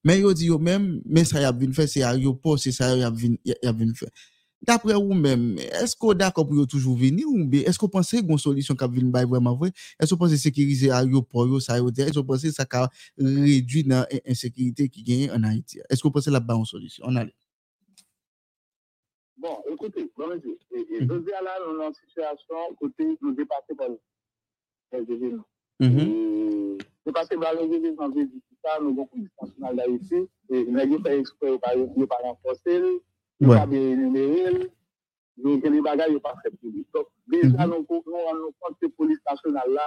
Men yo di yo men, men sa yap vin fe, se a yo po, se sa yap vin, yap vin fe. Dapre ou men, esko dako pou yo toujou vini ou mbe? Esko panse yon solisyon kap vin bay vweman vwe? Esko panse sekirize a yo po, yo sa yo de? Esko panse sa ka redwi nan ensekirite ki genye an Haitien? Esko panse la ba yon solisyon? An ale. Bon, ekote, bon mwen di, e doze ala nan nan situasyon kote nou depase pa nou. Côté, nous dépassons par les événements. Dépassé par les événements, nous avons une police nationale d'Haïti, et nous avons fait exprès par renforcer Yo pa be enumeril, yo gen li bagay yo pa fè publik. Deja nou kont se polis nasyonal la,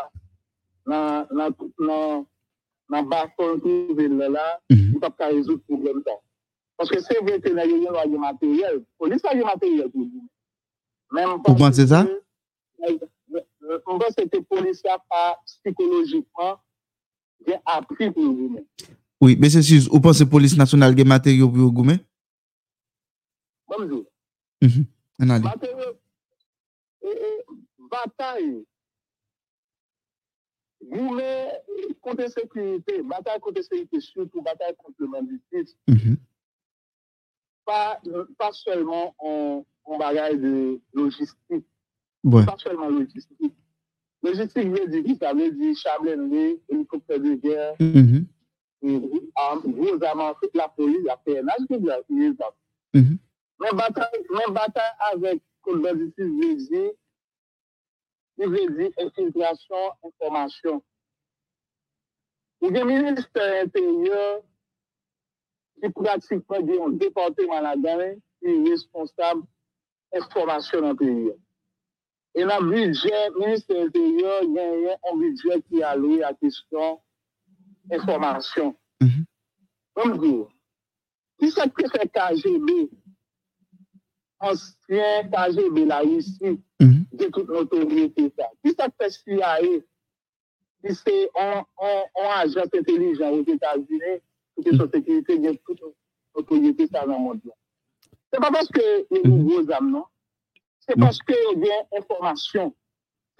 nan ven yo pa pa rezout problem ta. Paske se vè te nan yon wage materyel, polis wage materyel pou di. Pou kwan se sa? on va se te polisya pa psikolojikman gen apri pou yon goumen. Oui, mè se si ou pan se polis nasyonal gen materyo pou yon goumen? Bonjour. Anade. Materyo, batay, goumen kontè sekurite, batay kontè sekurite, surtout batay kontè manditis, pa seulement on bagay de logistik, Ouais. Pas seulement logistique. Logistique veut dire ça veut dire chablende, hélicoptère de guerre, mm -hmm. gros la police, la PNH, tout ça. Mm -hmm. Men batay avèk konbèditi vèzi, vèzi infiltrasyon, informasyon. Ou gen minister intèryor ki pratikman di yon depote manadane ki responsab informasyon nan pèyor. E nan budget, minister intèryor gen yon budget ki alou a kèsyon informasyon. Mwen mwen, ki sa kè fè KGB ancien KGB la ici, de toute notoriété ça. Qui ça fait CIA, qui c'est un, un, un agent intelligent aux États-Unis, pour que sa sécurité de toute notoriété ça dans le monde. C'est pas parce que il y a grosse âme, non? Se paske yo gen informasyon.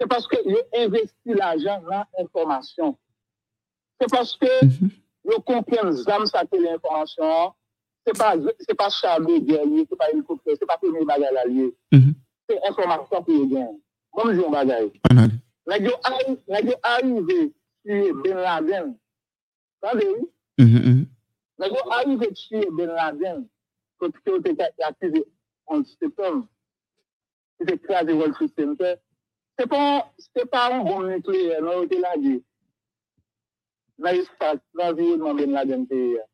Se paske yo investi la jan nan informasyon. Se paske yo kompren zam sa ke l'informasyon. Se pa chalou genye, se pa yon koupre, se pa pou yon bagay la liye. Se informasyon pou yon gen. Bon joun bagay. Nè yo arive tuye Ben Laden. Sade yon? Nè yo arive tuye Ben Laden. Kote ki yo te akize antiseptom. ki te krasi wòl sistem se, se pa an bon nukleer nan wote la di, nan yon spas, nan yon man mm-hmm. ben la den te ya.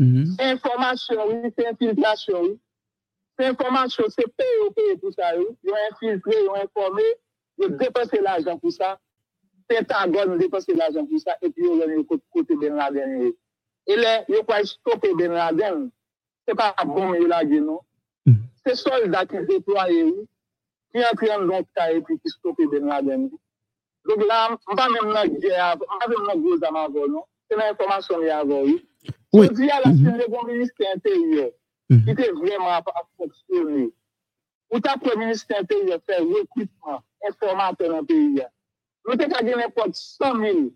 Se informasyon, se infiltrasyon, se informasyon, se pe yo pe pou sa yo, yo infiltre, yo informe, yo depose la jan pou sa, se ta gon depose la jan pou sa, epi yo ven yo kote ben la den yo. E le, yo kwa iskope ben la den, se pa bon yo la di nou, se soldat ki deploye yo, ki an kriyan zon pita e pi ki stopi Ben Laden. Dok la, mpa men mna gje avon, mpa men mna gwo zan avon, non? Se nan informasyon li avon. Oui. Se di a la sin de bon ministre interior, mhm. ki te vreman ap foksyon li. Ou ta pre ministre interior fè rekwitman, informasyon nan peyi ya. Nou te ka gen epot 100.000,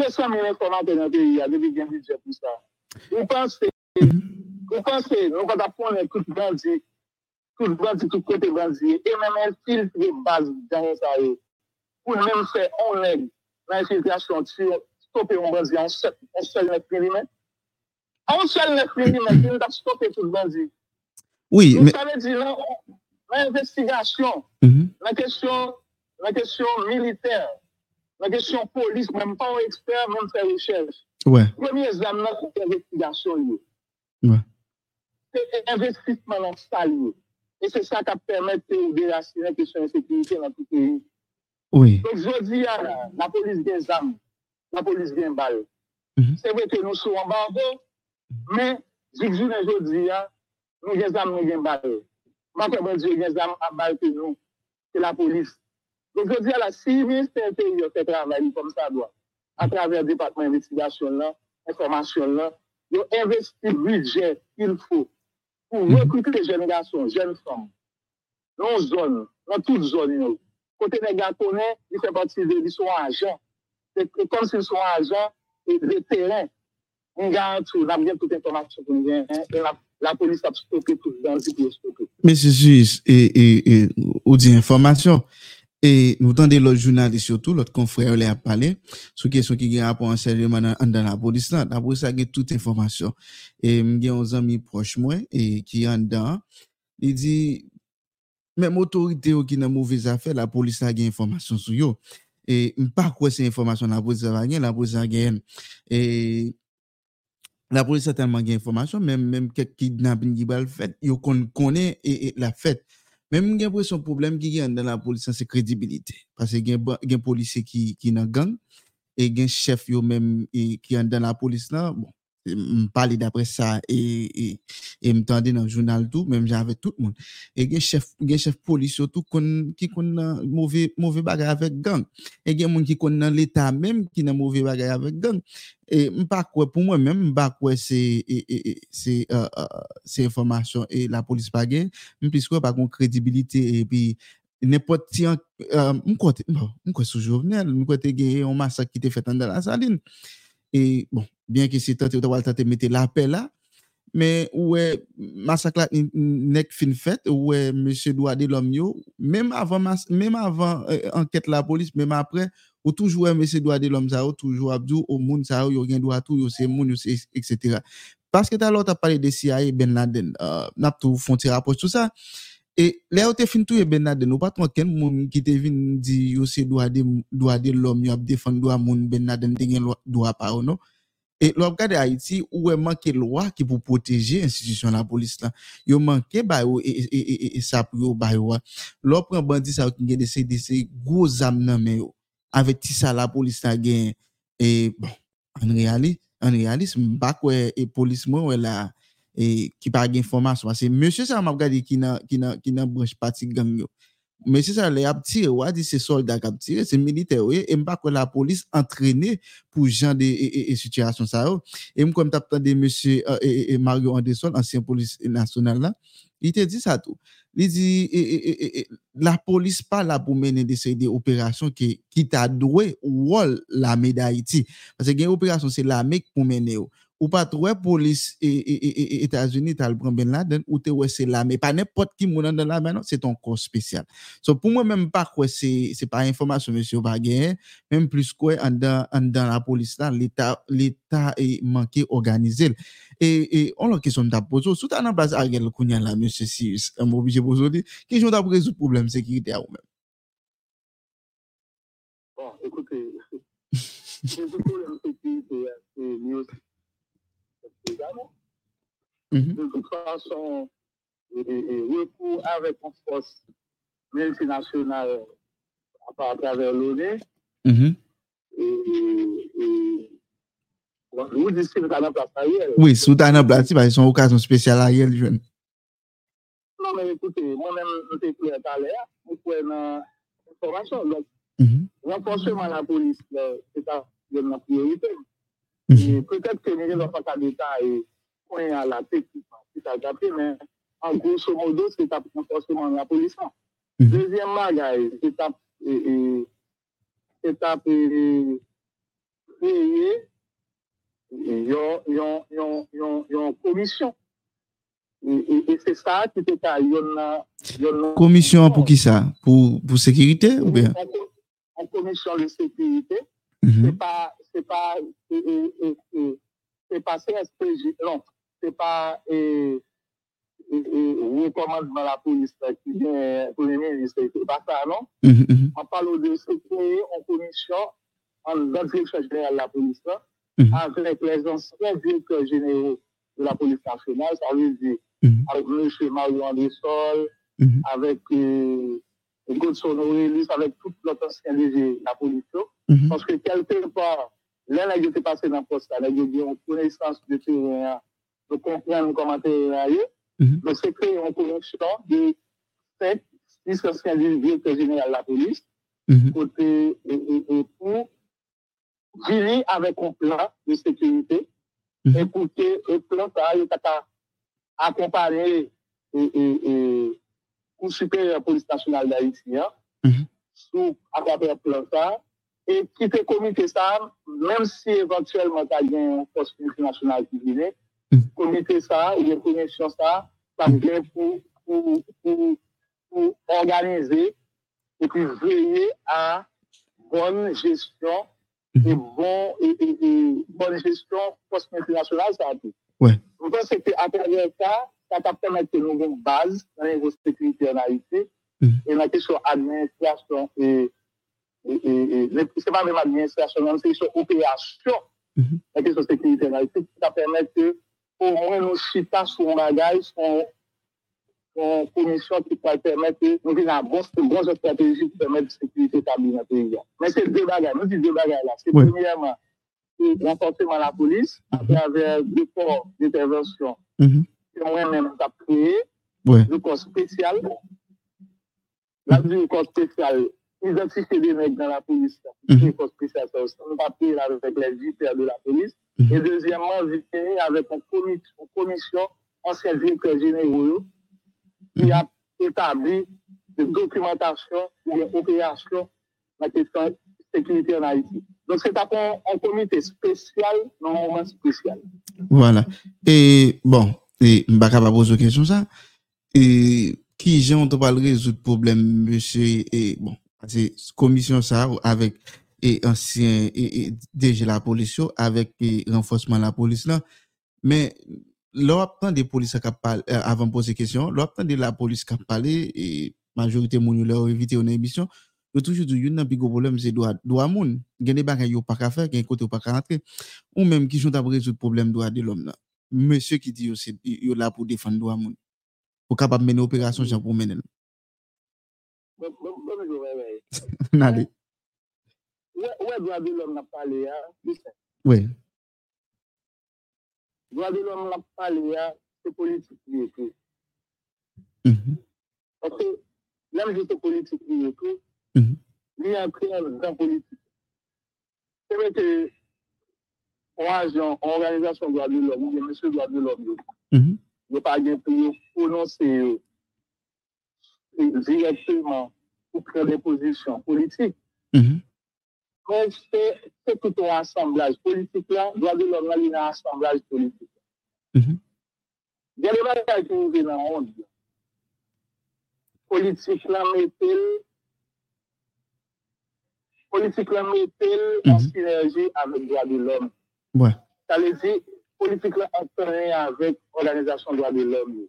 200.000 informasyon nan peyi ya, debi gen budget pou sa. Ou pense, mhm. ou pense, nou kon ta pon ekot bandi, tout bandit, tout bandit, tout côté bandit, et même infiltrer base dans ça. Pour même faire on aide l'infiltration, stopper un bandit en seul périmètre. On seul neuf millimètres, il a stoppé tout le bandit. Oui, mais. Ça veut dire, l'investigation, la question, la question militaire, la question police, même pas un expert, même faire recherche. Ouais. Premier examen, c'est l'investigation. Ouais. C'est investissement dans ça. Et c'est ça qui permet de déraciner la question de sécurité dans tout le pays. Oui. Donc, je dis, la police vient armes, la police vient balle. C'est vrai que nous sommes en embargo, mais, je dis aujourd'hui, nous avons des armes, nous avons des balles. Moi, je dis, des armes à balles que nous, c'est la police. Donc, je dis à la si le ministère intérieur fait travail comme ça doit, à travers le département d'investigation, là, information, là, ils ont investi le budget qu'il faut pou rekrute jen gason, jen fom. Non zon, nan tout zon yon. Kote ne gatone, li e, e se patize, li son ajan. Se kon se son ajan, le teren. Mwen gantou, nan mwen tout informasyon kon gen, e la polis ap stoke tout, dan zi pou stoke. Mese Suis, ou di informasyon, E nou tande lot jounalist yotou, lot konfrè ou lè ap pale, sou kesyon ki gen rapon anseryman an dan la polis lan, la polis la gen tout informasyon. E m gen yon zami proche mwen, e ki an dan, li di, mèm otorite yo ki nan mouvez afè, la polis la gen informasyon sou yo. E m pa kwe se informasyon la polis la gen, la polis la gen. E la polis la telman gen informasyon, mèm kek kidnap ni gibal fèt, yo kon konen e, e la fèt. Même gen son problème qui est dans la police, c'est crédibilité. Parce que gen, gen policier qui, qui dans gang, et gen chef qui est dans la police là, bon, m'pale d'apre sa e, e, e m'tande nan jounal tou, mèm jan avè tout moun. E gen chef, chef polis yo tou kon, ki kon nan mouve bagay avèk gang. E gen moun ki kon nan l'Etat mèm ki nan mouve bagay avèk gang. E mpa kwe pou mwen mèm, mpa kwe se, e, e, e se, uh, uh, se informasyon e la polis pa gen, mpis kwe pa kon kredibilite e pi nepot ti an, uh, mkwote, mkwote sou jounel, mkwote gen yon masak ki te fet an de la salin. Mkwote, E bon, bien ki se tante ou ta wale tante mette la pe la, men ou e masak la nek fin fèt, ou e mèche Douade lòm yo, mèm avan anket euh, la polis, mèm apre, ou toujou e mèche Douade lòm sa yo, toujou abdou, ou moun sa yo, yo gen Douatou, yo se moun, yo se etc. Paske ta lò ta pale de CIA Ben Laden, euh, nap tou fonte rapos tout sa, E le ou te fin touye Benade nou, patman ken moun ki te vin di yo se do ade lom yo ap defan do a moun Benade mte gen do a pa ou e, nou. E lop gade Haiti, ou e manke lwa ki pou proteje institisyon la polis la. Yo manke bayo e, e, e, e, e sap yo bayo wa. Lop pren bandi sa ou ki gen dese dese go zam nan men yo. Ave ti sa la polis la gen, e bon, an realis, an realis, mbak we e polis mwen we la... e, ki pa gen formasyon. Se monsye sa m ap gade ki nan, nan, nan branj pati gang yo. Monsye sa le ap tire, wadi se soldak ap tire, se milite yo. E, e m pa kon la polis entrene pou jan de e, e, e situasyon sa yo. E m kon tap tan de monsye euh, e, Mario Anderson, ansyen polis nasyonal la, li te di sa tou. Li di, la polis pa la pou menen de se de operasyon ki, ki ta dwe wol la me da iti. Pase gen operasyon se la mek pou menen yo. Ou pat wè polis Etats-Unis tal pran Ben Laden, ou te wè se lame. Pa nepot ki mounan den lame, non? Se ton kos spesyal. So pou mwen menm pa kwe se, se pa informasyon monsye ou bagyen, menm plus kwe an dan la polis la, l'Etat e manke organize l. E on lò kesyon tap bozo, sou ta nan blas a gel kounyan la monsye si mbobije bozo li, kesyon tap rezout problem sekirite a ou menm. Bon, ekoute, monsye kounyan sekirite a, se monsye également. Mm -hmm. Donc, quand son recours avec une force multinationale à travers l'ONU, mm -hmm. et, Ou di si nou ta nan plas a yel. Oui, si nou ta nan plas ti, ba yon okasyon spesyal a yel jwen. Non men, ekoute, mwen men nou te kouye talè, mwen kouye nan informasyon. Renforseman la polis, se ta yon nan priorite. Mhm. Peut-être que nous n'avons pas d'État et point à la tête qui à gâter, mais en grosso modo, c'est un renforcement de la police. Mhm. Deuxième bagaille, c'est à c'est à créer une commission. Et, c'est ça qui était à une Commission pour qui ça? Pour, pour sécurité ou bien? En commission de sécurité. Mm-hmm. C'est pas, c'est pas, c'est pas CSPJ, non, c'est pas, et, recommande dans la police qui vient pour les ministres, c'est pas ça, non? Mm-hmm, mm-hmm. On parle de se créer en commission en direction générale de la police, avec les anciens directeurs généraux de la police nationale, ça veut dire avec M. Mario Andressol, avec euh, Godson Aurélis, avec toute l'autre ancien de la police, Mhm. Parce que quelque part, là, là, j'étais passé dans le poste, là, j'ai une connaissance de terrain, de comprendre comment terrain est. Mais c'est créer une connexion de sept, six anciens directeurs général de la police, mhm. côté, et, pour venir avec un plan de sécurité, et pour que le plan, ça, il accompagner et, et, et, pour supérieur police nationale d'Haïti, hein, mhm. sous, à travers plan, ça, et qui te comité ça, même si éventuellement tu as une force multinationale qui vient, mm. comité ça, ou une commission ça, ça vient pour, pour, pour, organiser et puis veiller à bonne gestion et, bon, et, et, bonne gestion post multinationale, ça a. Donc, c'est qu'à travers ça, ça t'a permis de nous une base dans la sécurité en Haïti mm. et la pas même administration, c'est une question opération, mm -hmm. la question sécurité en Haïti, qui t'a permis que au moins nous chita sur un bagage, une commission qui peut permettre de nous dire une bonne stratégie qui permet de sécurité établie dans le pays. Mais c'est deux bagages, nous disons deux bagages là. C'est ouais. premièrement renforcement la police à mhm. travers deux corps d'intervention que moi-même j'ai créé, le corps spécial. La du corps spécial, identifier des mecs dans la police, Mhm. le corps spécial, ça aussi, on va prier avec les vipères de la police. Mhm. Et deuxièmement, venir avec une commission, une commission ancien directeur général qui a établi de documentation ou une opération dans la question de sécurité en Haïti. Donc, c'est un, un comité spécial dans un moment spécial. Voilà. Et bon, et m'a capable poser une question ça. Et qui j'ai pas résoudre problème monsieur et bon, c'est commission ça avec et ancien et, la police avec et renforcement de la police là. Mais l'obtention des policiers qui parlent euh, avant poser question, l'obtention de la police qui et majorité moun leur éviter une émission, yo toujours dit plus gros problème c'est droit droit moun. Yo pas ka faire, côté pas ka rentrer. Ou même qui sont à résoudre problème droit de l'homme là. Monsieur qui dit c'est yo là pour défendre droit moun. Pour capable mener opération Jean pour mener. Nale. Ouè doa de l'om la pale ya, lise. Ouè. Doa de l'om la pale ya, se politik li etou. Mm-hmm. Ok, lèm jete politik li etou, mm-hmm. li apre an politik. Se mè te, an ajan, an organizasyon doa de l'om, ou gen mèche doa de l'om mm-hmm. yo. Yo pa gen pou yo prononse yo. Euh, Direktèman. Pour prendre des positions politiques. Mhm. Mais c'est tout un assemblage politique là, droit de l'homme là, il y a un assemblage politique. Mhm. Il y a des bagages qui nous viennent le monde. Politique là, met-elle politique là, met-elle en Mhm. synergie avec droit de l'homme. Ouais. Ça veut dire, politique là, en avec organisation droit de l'homme.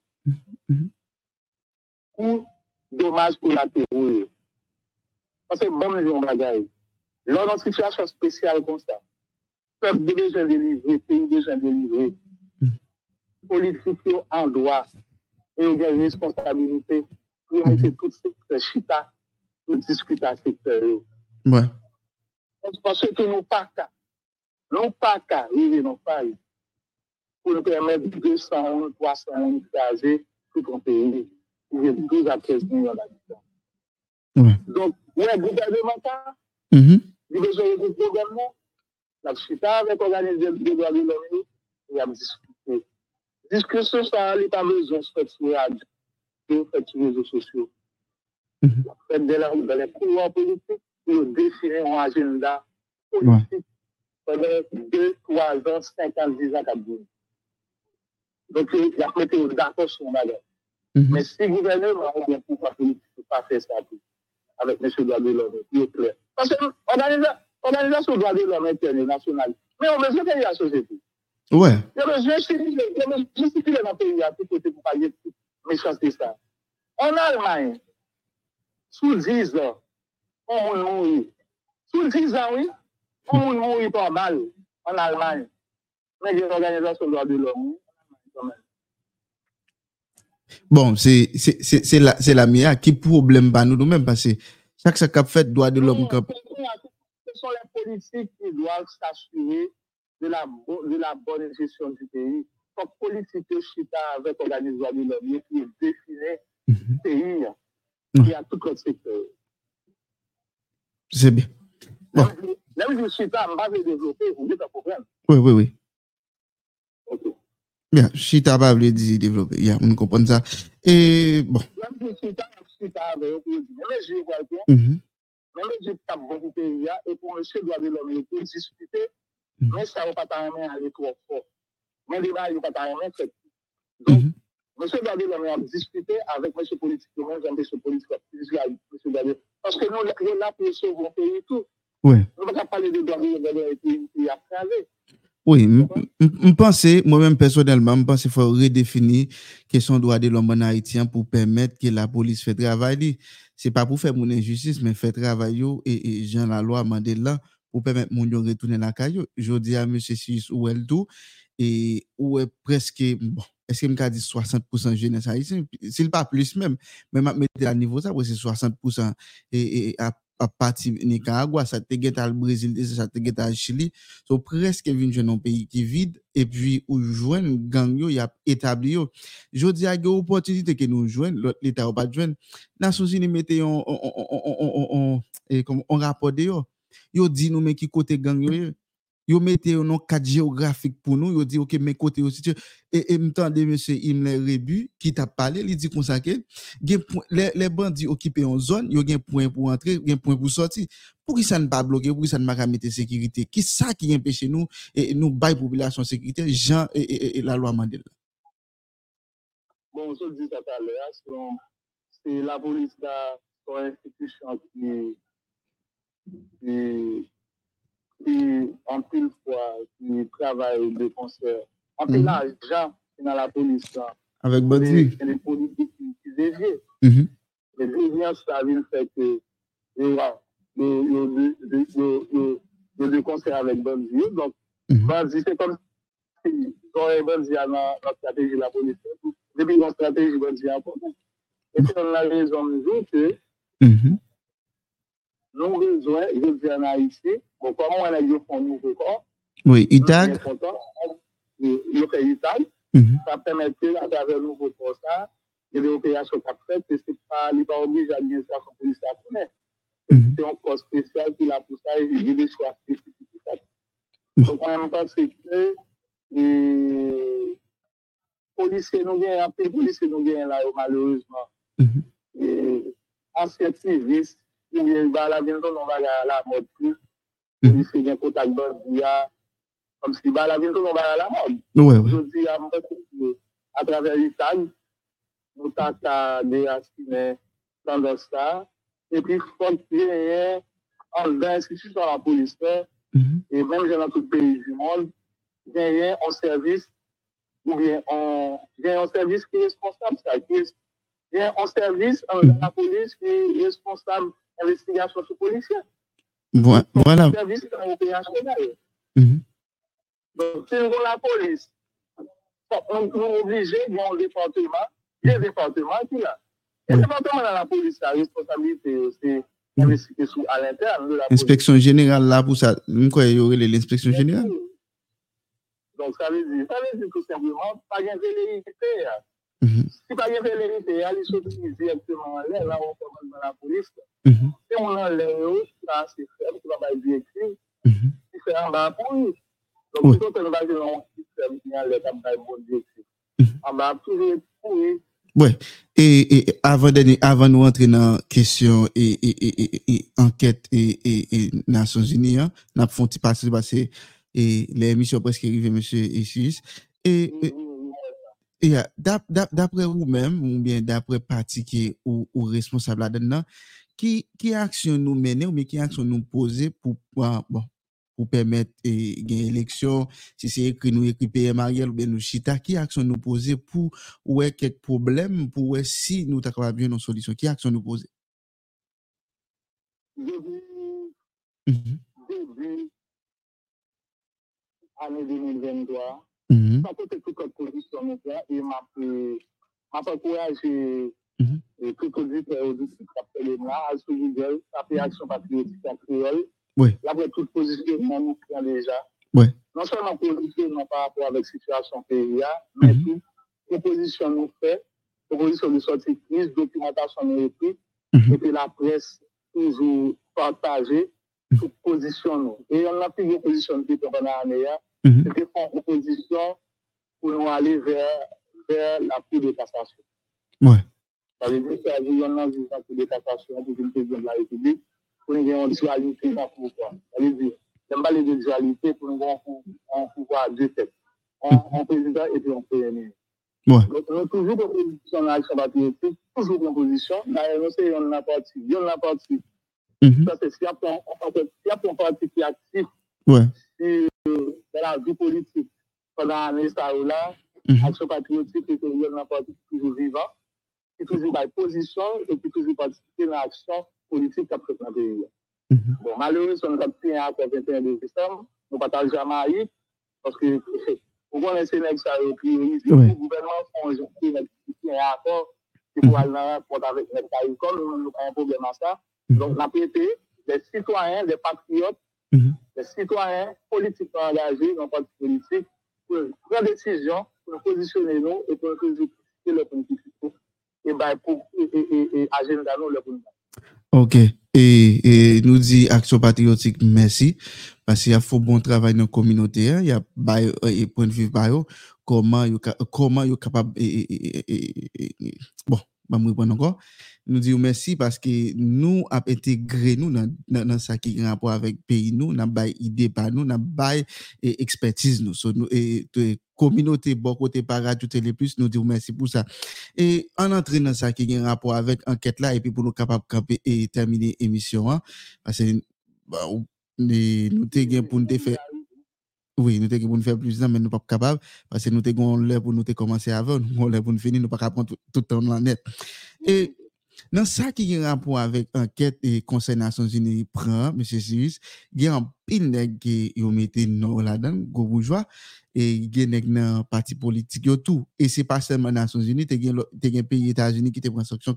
Mhm. Ou dommages collatéraux. Parce que bon, je bagage. Lors d'une situation spéciale comme ça, peuple de déjà délivré, pays déjà délivré, Mhm. politique yo en droit et il y a une responsabilité pour mettre tout secteur chita pour discuter à secteur. Ouais. Parce que nous pas qu'à, nous pas qu'à arriver dans Paris pour nous permettre 200 ou 300 ou écraser tout un pays. Il y a 12 à 13 millions d'habitants. Ouais. Donc, ouais, gouvernement, ça, Mhm. il besoin de gouvernement, la chita avec l'organisation de droits de l'homme, il y a discuté. Discussion, ça, il n'y a pas besoin de faire sur la radio, de faire sur les réseaux sociaux. Mhm. La- dans les politiques, pour définir un agenda politique pendant 2, 3 ans, 5 ans, 10 ans, 4 ans. Donc, il a d'accord sur bagage. Mhm. Mais si le gouvernement a pouvoir politique, il ne peut pas faire ça. Avec M. Droit de l'homme, il est clair. Parce que l'organisation Droit de l'homme internationale, mais on besoin de la société. Ouais. Il y a besoin de stipuler dans le pays à tout côté pour pas y méchanceté ça. En Allemagne, sous 10 ans, on mourit. Sous 10 ans, oui, on mourit pas mal en Allemagne. Mais il y a une organisation Droit de l'homme. Bon, c'est la MIA qui problème pas nous nous-mêmes parce que chaque qu'a fait droit de l'homme ce sont les politiques qui doivent s'assurer de la, de la bonne gestion du pays. Comme politique de chita avec l'organisation de l'homme qui définit Mhm. le pays Ouais. et à tout le secteur. C'est bien. Bon. Même si chita, on va développer, on dit un problème. Oui, oui, oui. Ok. Bien, si t'as pas voulu dire développer, yeah, on comprend ça. Et bon. Même si chita, chita avec eux, mais je vois bien, Mhm. Même si tu as beaucoup de pays, et pour monsieur doit de l'homme, il peut discuter, mais ça ne va pas t'amener à aller trop fort. Mais le débat, il ne va pas t'amener fait. Donc, monsieur doit de l'homme a discuté avec monsieur politique, monsieur monsieur Dadé. Parce que nous, on est là pour sauver le pays tout. Oui. On ne va pas parler de de pays à travers. Oui, je pense, moi-même personnellement, je pense qu'il faut redéfinir question droit de l'homme en haïtien pour permettre que la police fait travail. Ce n'est pas pour faire mon injustice, mais faire travail et, et Jean la loi là pour permettre mon de retourner la caillou. Je dis à M. Sis ou elle tout, et où est presque, bon, est-ce que je dit 60% jeunesse haïtienne? C'est pas plus même, mais je mettre à niveau ça, c'est 60% et, et à à partir Nicaragua, ça te get le Brésil, ça te get le Chili. So presque vin un pays qui vide et puis ou joindre gang yo y a établi yo. Je dis à une opportunité que nous joignent, l'état pas joindre. Nations Unies mettez on on on on on rapport yo. Yo dit nous mais qui côté gang yo yo mette yo nan kat geografik pou nou, yo di ok men kote yo sitye, e, e mtande M. Imler Rebu, ki ta pale, li di konsake, gen pou, le, le bandi okipe yon zon, yo gen pouen pou entre, gen pouen pou sorti, pou ki sa n pa bloke, pou ki sa n maka mette sekirite, ki sa ki gen peche nou, e, e, nou bay populasyon sekirite, jan e, e, e la lwa mandel. Bon, sou di sa pale, asyon, se la polis da son institusyon ki qui qui, en pile fois, qui travaille de concert. En pile, là, gens dans la police, là. Avec Bandi. C'est les politiques qui, qui dévient. Mm -hmm. Les déviances, ça vient fait que, a de concert avec Bandi. Donc, Bandi, c'est comme si, quand Bandi a la stratégie de la police, depuis la stratégie, Bandi a important. Et c'est la raison de que, nous besoin, je dis en Haïti, bon, comment on a dit qu'on nous corps Oui, ITAG. Il fait ITAG. Ça permet que, à travers le nouveau corps, ça, il y a des opérations qui sont faites, et c'est pas, il n'est pas obligé à l'administration policière à connaître. C'est un corps spécial qui l'a pour ça, et il y a des choix spécifiques. Donc, en même temps, c'est que, les policiers nous viennent, un peu de policiers là, malheureusement. Et anciens civistes, ou ba la bientôt on va la mode plus. Il fait bien contact bandia comme si ba la bientôt on va la mode. Ouais, ouais. je dis à à travers l'Italie nous tata des aspects dans ça et puis faut qu'il y ait en institution la police. Et même dans tout pays du monde. Il y a un service ou a responsable a un service dans la police qui est responsable investigation sur policiers. Voilà. Service opérationnel. Mm-hmm. Donc, si nous avons la police, on est obligé de un département, il y a un département qui là. Et le département de la police, la responsabilité, d'investiguer à l'interne de la police. Inspection générale, là, pour ça, nous qu'il y aurait l'inspection générale? Donc, ça veut dire, ça veut dire tout simplement, pas de velléité. Mm-hmm. Si pa gen velerite, a li sotilize aktyman lè, la ou konvan nan la polis. Se moun mm-hmm. an lè yo, si pa se fèm, si pa bay di ekri, si fè an ba polis. Donk si ton ten bay di nan ki fèm, si an lè tam bay bon di ekri. An ba polis, polis. Ouè, e avan nou antre nan kesyon e anket e Nasyon Zini, nan fon ti pati se base, e le emisyon preske rive M. Esuis, e... Yeah, dapre ou mèm, ou bien dapre pati ki ou, ou responsable la den nan, ki, ki aksyon nou mène ou mi ki aksyon nou pose pou, ah, bon, pou pèmèt eh, gen eleksyon, si se ekri nou ekri peye Mariel ou bien nou chita, ki aksyon nou pose pou ouè e kek problem, pou ouè e si nou takabab yon nou solisyon, ki aksyon nou pose? Debi, mm-hmm. debi, ane 2023, Mm-hmm. Ça peut être toute position et m'a encouragé tout auditeur auditeur qui appelle moi à fait action patriotique en créole. Oui. Là, toute position, nous prenons déjà. Oui. Non seulement position par rapport avec la situation pays, mais tout proposition nous fait, proposition de sortie de crise, documentation nous écrit, et puis la presse toujours partagée, toute position nous. Et on a pris une position depuis pendant l'année, c'était pour une opposition pour nous aller vers, vers la Cour de cassation. Ouais. Ça veut dire qu'il y a un la Cour de cassation pour une président de la République pour nous avoir une dualité dans le pouvoir. C'est-à-dire, j'aime pas les deux dualités pour nous avoir un pouvoir à deux têtes. Un président et puis un premier ministre. Ouais. Donc, nous avons toujours une position dans l'action patriotique, toujours une position. Une la partie. Il y a une partie. Mhm. Ça, c'est s'il y a a un parti qui est actif euh, dans la vie politique pendant l'année, là, Mhm. action patriotique, et que il y a une partie qui est toujours vivant, qui est toujours dans la position et qui est toujours participer dans l'action politique qu'a fait dans le pays. Mhm. Bon, malheureusement, on a pris un accord 21 décembre, nous partageons jamais eu, parce que, ait ces nègres, ça si Ouais. le gouvernement font un un accord, c'est pour aller dans compte avec les CARICOM, nous n'avons pas un problème à ça. Mhm. Donc, on a pété des citoyens, des patriotes, Mhm. des citoyens politiquement engagés dans le parti politique, pour prendre des décisions, pour positionner nous et pour nous positionner le politique et ben, pour agenda nous le politique. Ok. Et, et nous dit Action Patriotique, merci. Parce qu'il y a faux bon travail dans la communauté. hein. Il y a bail, euh, et point de vue par eux, comment ils comment ils capable et, et, et, et, et- bon, Nous disons merci parce que nous avons intégré nous dans, dans, ça qui a rapport avec le pays nous, nous avons idée par nous, nous avons expertise nous. So, nous et, communauté bon côté Radio Télé Plus, nous disons merci pour ça. Et en entrant dans ça qui a rapport avec enquête là, et puis pour nous capables de terminer l'émission, hein, parce que bah, ou- les- nous avons pour nous faire, Oui, nous avons fait plus mais nous ne sommes pas capables parce que nous avons l'air pour nous commencer avant, nous avons l'air pour nous finir, nous ne pouvons pas prendre tout le temps de la net. Et dans ça qui a rapport avec enquête et Conseil e des Nations Unies prend, M. Siris, il y a un pile qui mis non là-dedans, gros bourgeois, et il y a un parti politique tout. Et ce n'est pas seulement les Nations Unies, il y a un pays États-Unis qui te prend sanction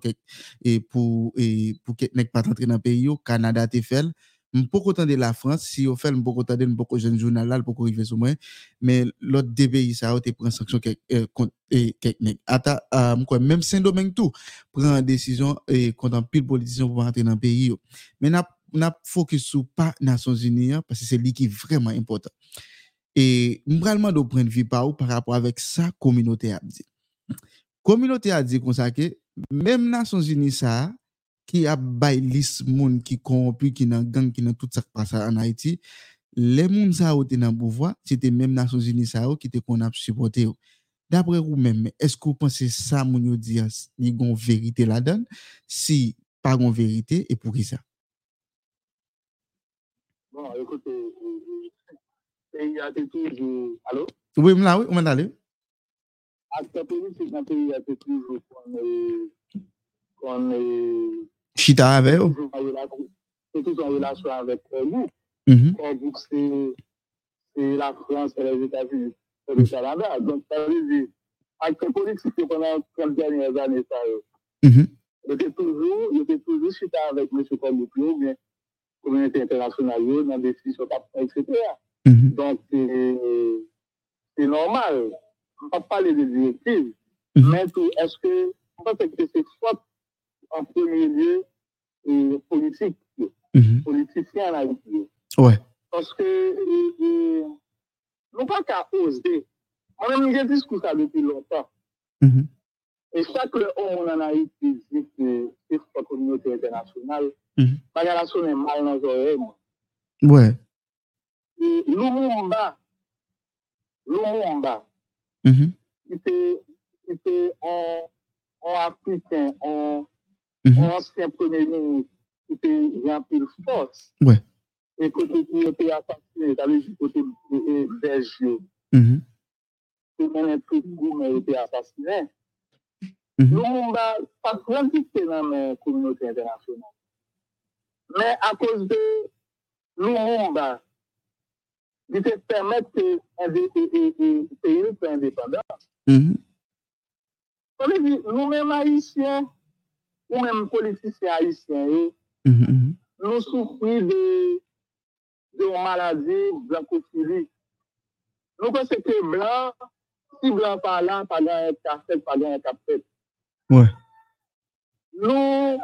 pour pour pas entrer dans le pays, Canada te e e fait, Mpoko tande la Frans, si yo fel mpoko tande mpoko jen jounal la, mpoko rive sou mwen, men lot debe yisa yo te pren sanksyon kek, eh, kont, eh, kek nek. Ata uh, mkwen, menm sen domen tou, pren desisyon eh, kontan pil politisyon pou antre nan peyi yo. Men nap, nap fokus sou pa Nasyon Ziniya, pasi se li ki vreman impotant. E mbralman do pren vi pa ou par rapport avek sa kominote a di. Kominote a di kon sa ke, menm Nasyon Ziniya sa, ki ap bay lis moun ki korompi, ki nan gang, ki nan tout sak pasa an Haiti, le moun sa ou te nan bouvoi, se te menm Nasyon Zini sa ou ki te kon ap supporte ou. Dapre ou menm, esko ou pense sa moun yo diya ni gon verite la dan, si pa gon verite, e pou ki sa? Bon, ekote, e yate toujou, alo? Oui, mla, oui, mwen ale. Ak sa peyi, se kan peyi yate toujou kon kon Chita avec eux. c'est toujours en relation avec euh, nous. Mhm, Quand vous, c'est, la France et les États-Unis, c'est le Canada. Donc, ça veut dire, acteur politique pendant les 30 dernières années, ça, euh, mhm, il était toujours, il était toujours chita avec M. Ou bien communauté internationale, dans des décisions, etc. mhm, Donc, c'est normal. On ne va pas parler de directives, mais est-ce que, pense que c'est soit en premier lieu politique, mhm. politicien en Haïti. Ouais. Parce que, nous pas qu'à oser. Moi-même, j'ai dit ça depuis longtemps. Mhm, Et chaque homme en Haïti dit que c'est la communauté internationale. Mhm. Pas qu'à la sonner mal dans moi. Ouais. Lumumba, Lumumba, Mhm, était, était un, un Africain, un, mhm. un ancien premier ministre qui était rempli de force. Ouais. Et côté qui était assassiné, c'est-à-dire du côté de Belgique, Mhm, qui tout le monde a été assassiné. mhm. Lumumba, pas grandité dans la communauté internationale. Mais à cause de Lumumba, il te permet des pays indépendant. Mhm, Ça veut dire, nous-mêmes haïtiens, ou menm politisyen haisyen yo, mm, mm -hmm. nou soufri de yon maladi blankofili. Nou kon se ke blan, si blan pa lan, pa gan yon kapet, pa gan yon kapet. Ouais. Nou,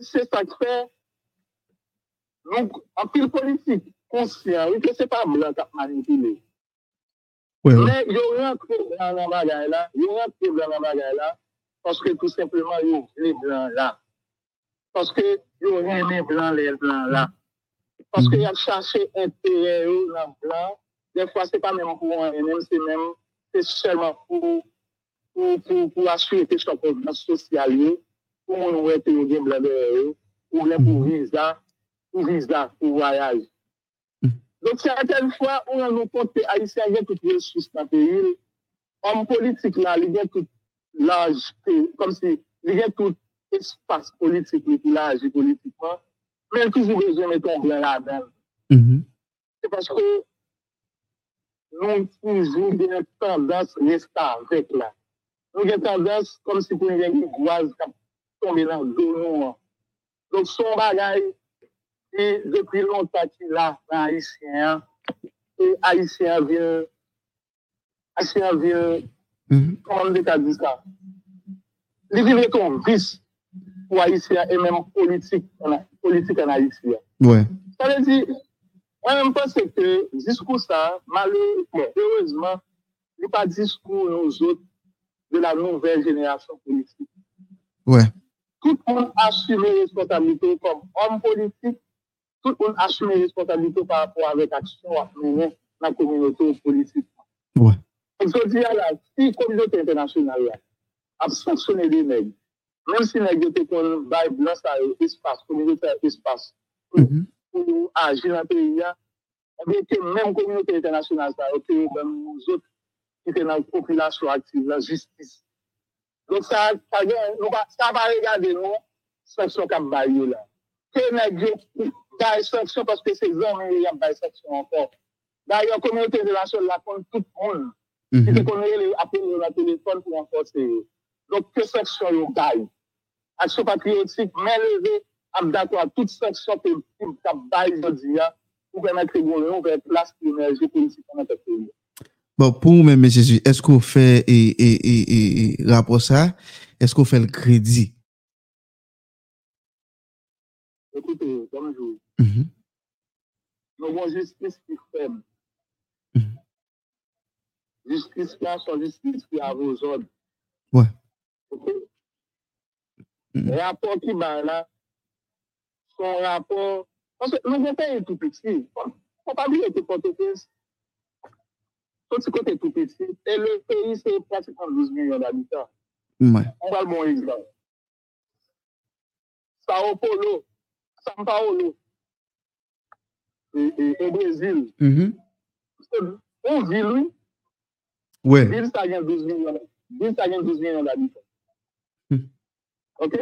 se sakre, nou apil politik konsyen, ou ke se pa blan kap manipile. Ouais, ouais. Men, yon rentre blan nan bagay la, yon rentre blan nan bagay la, parce que tout simplement, il y a les blancs là. Paske yo reme blan le blan la. Paske y ap chache entere yo nan blan. De fwa se pa menm pou an enem, se menm, se selman pou pou asye te chokon nan sosyal yo, pou moun wè te yo gen blan de yo, pou lè pou viza, pou viza, pou voyaj. Donk se a ten fwa, ou nan nou ponte a yisi a gen tout resous nan peyi, an politik la, li gen tout laj, kom si li gen tout espas politik li ki laj politikman, men ki jou bezon meton blan la den. Se paske nou toujou gen tendans resta vek la. Nou gen tendans kom si pou gen yon gwaz kap tombe nan donon an. Donk son bagay e depi lontan ki la nan Haitien, e Haitien vyen Haitien vyen comment on dit ça? Il vient comme vice pour haïtien et même politique, politique en haïtien. Ouais. Ça veut dire, moi-même pense que discours ça, malheureusement, heureusement, il n'est pas discours nous autres de la nouvelle génération politique. Ouais. Tout le monde assume les responsabilités comme homme politique, tout le monde assume les responsabilités par rapport avec l'action à mener dans la communauté politique. Ouais. Je dis à la si communauté internationale a sanctionné les nègres, même si les nègres étaient qu'on bail blanc, ça espace, communauté espace, pour agir dans le pays, que même communauté internationale, ça a été nous autres qui étaient dans la population active, la justice. Donc ça, ça, va- ça va regarder nous, sanction comme bail là. Que nègres bail sanction parce que ces hommes, il y a bail sanction encore. D'ailleurs, communauté internationale, la compte tout le monde. Mm -hmm. E di konen yon apel yon la telefon pou renforse yon. Donk ke seksyon yon gaye. Aksyon patriotik men leve ap dato a tout seksyon pe pou kap baye jodi ya pou kwen atre goun yon ve plas pou yon enerji politik an ap atre yon. Bon, pou mwen men Jésus, esko fè e, e, e, rapor sa? Esko fè l kredi? Ekoute, danjou. Mm-hmm. Nou bon justice ki fèm. justice là, a son justice qui a vos ordres. Ouais. Le rapport qui va là, son rapport, parce que le pays est tout petit. Faut pas oublier que Port-au-Prince, tout ce côté tout petit, et le pays c'est pratiquement 12 millions d'habitants. Ouais. On va le bon exemple. Sao Paulo, São Paulo, et, et, et Brésil. Mm -hmm. C'est une ville, Ouais. ça gagne 12 millions, ça gagne 12 millions d'habitants. Hmm. OK?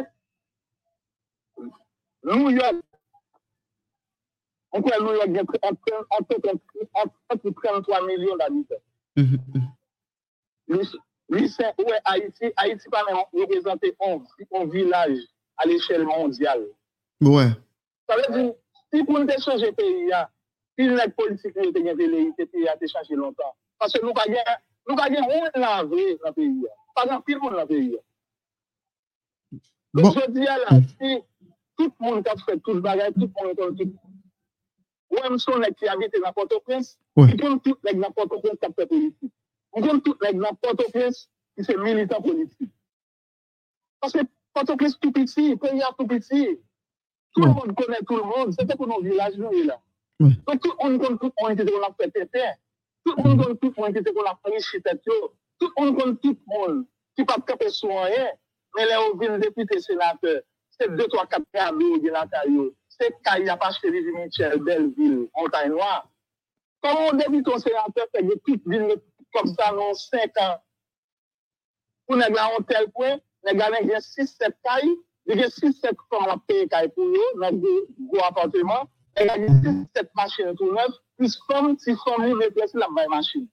New York, on croit New York gagne entre, entre, entre, entre 33 millions d'habitants? Mhm. Mhm. Lui, lui, c'est ouais, Haïti, Haïti, pas même représenté un, un village à l'échelle mondiale. Ouais. Ça veut dire, si si les politiques nous étaient velléité, le pays a été changé longtemps. Parce que nous n'avons nous pile monde dans le pays. là. Bon. Donc, je dis à là, si tout le monde a fait tout le bagage, tout le monde a fait tout. Ou même son nèg qui habite dans Port-au-Prince, il compte tout nèg dans Port-au-Prince qui a fait politique. On compte tout nèg dans Port-au-Prince qui c'est militant politique. Parce que Port-au-Prince tout petit, le pays est tout petit. Tout le Ouais. monde connaît tout le monde. C'était pour nos villages, nous, là. Ouais. Donc, tout le monde connaît tout le monde qui était qu'on a fait tétin. Tout le monde connaît tout le monde qui était qu'on a fait chitet, yo. Tout le monde connaît tout le monde qui pas capé sur rien. Mais les au ville député sénateur, c'est deux, trois, quatre cadeaux de la taille. C'est Kaya Pacherie Michel, Belleville, Montagne Noire. Comment on débute un sénateur fait de toute ville comme ça dans cinq ans? Pour nous avoir un tel point, nous avons 6-7 cailles, il y a 6-7 femmes à payer cailles pour eux, dans des gros appartements, y a 6-7 machines tout neuves, plus femmes, si femmes libres, placer la même machine.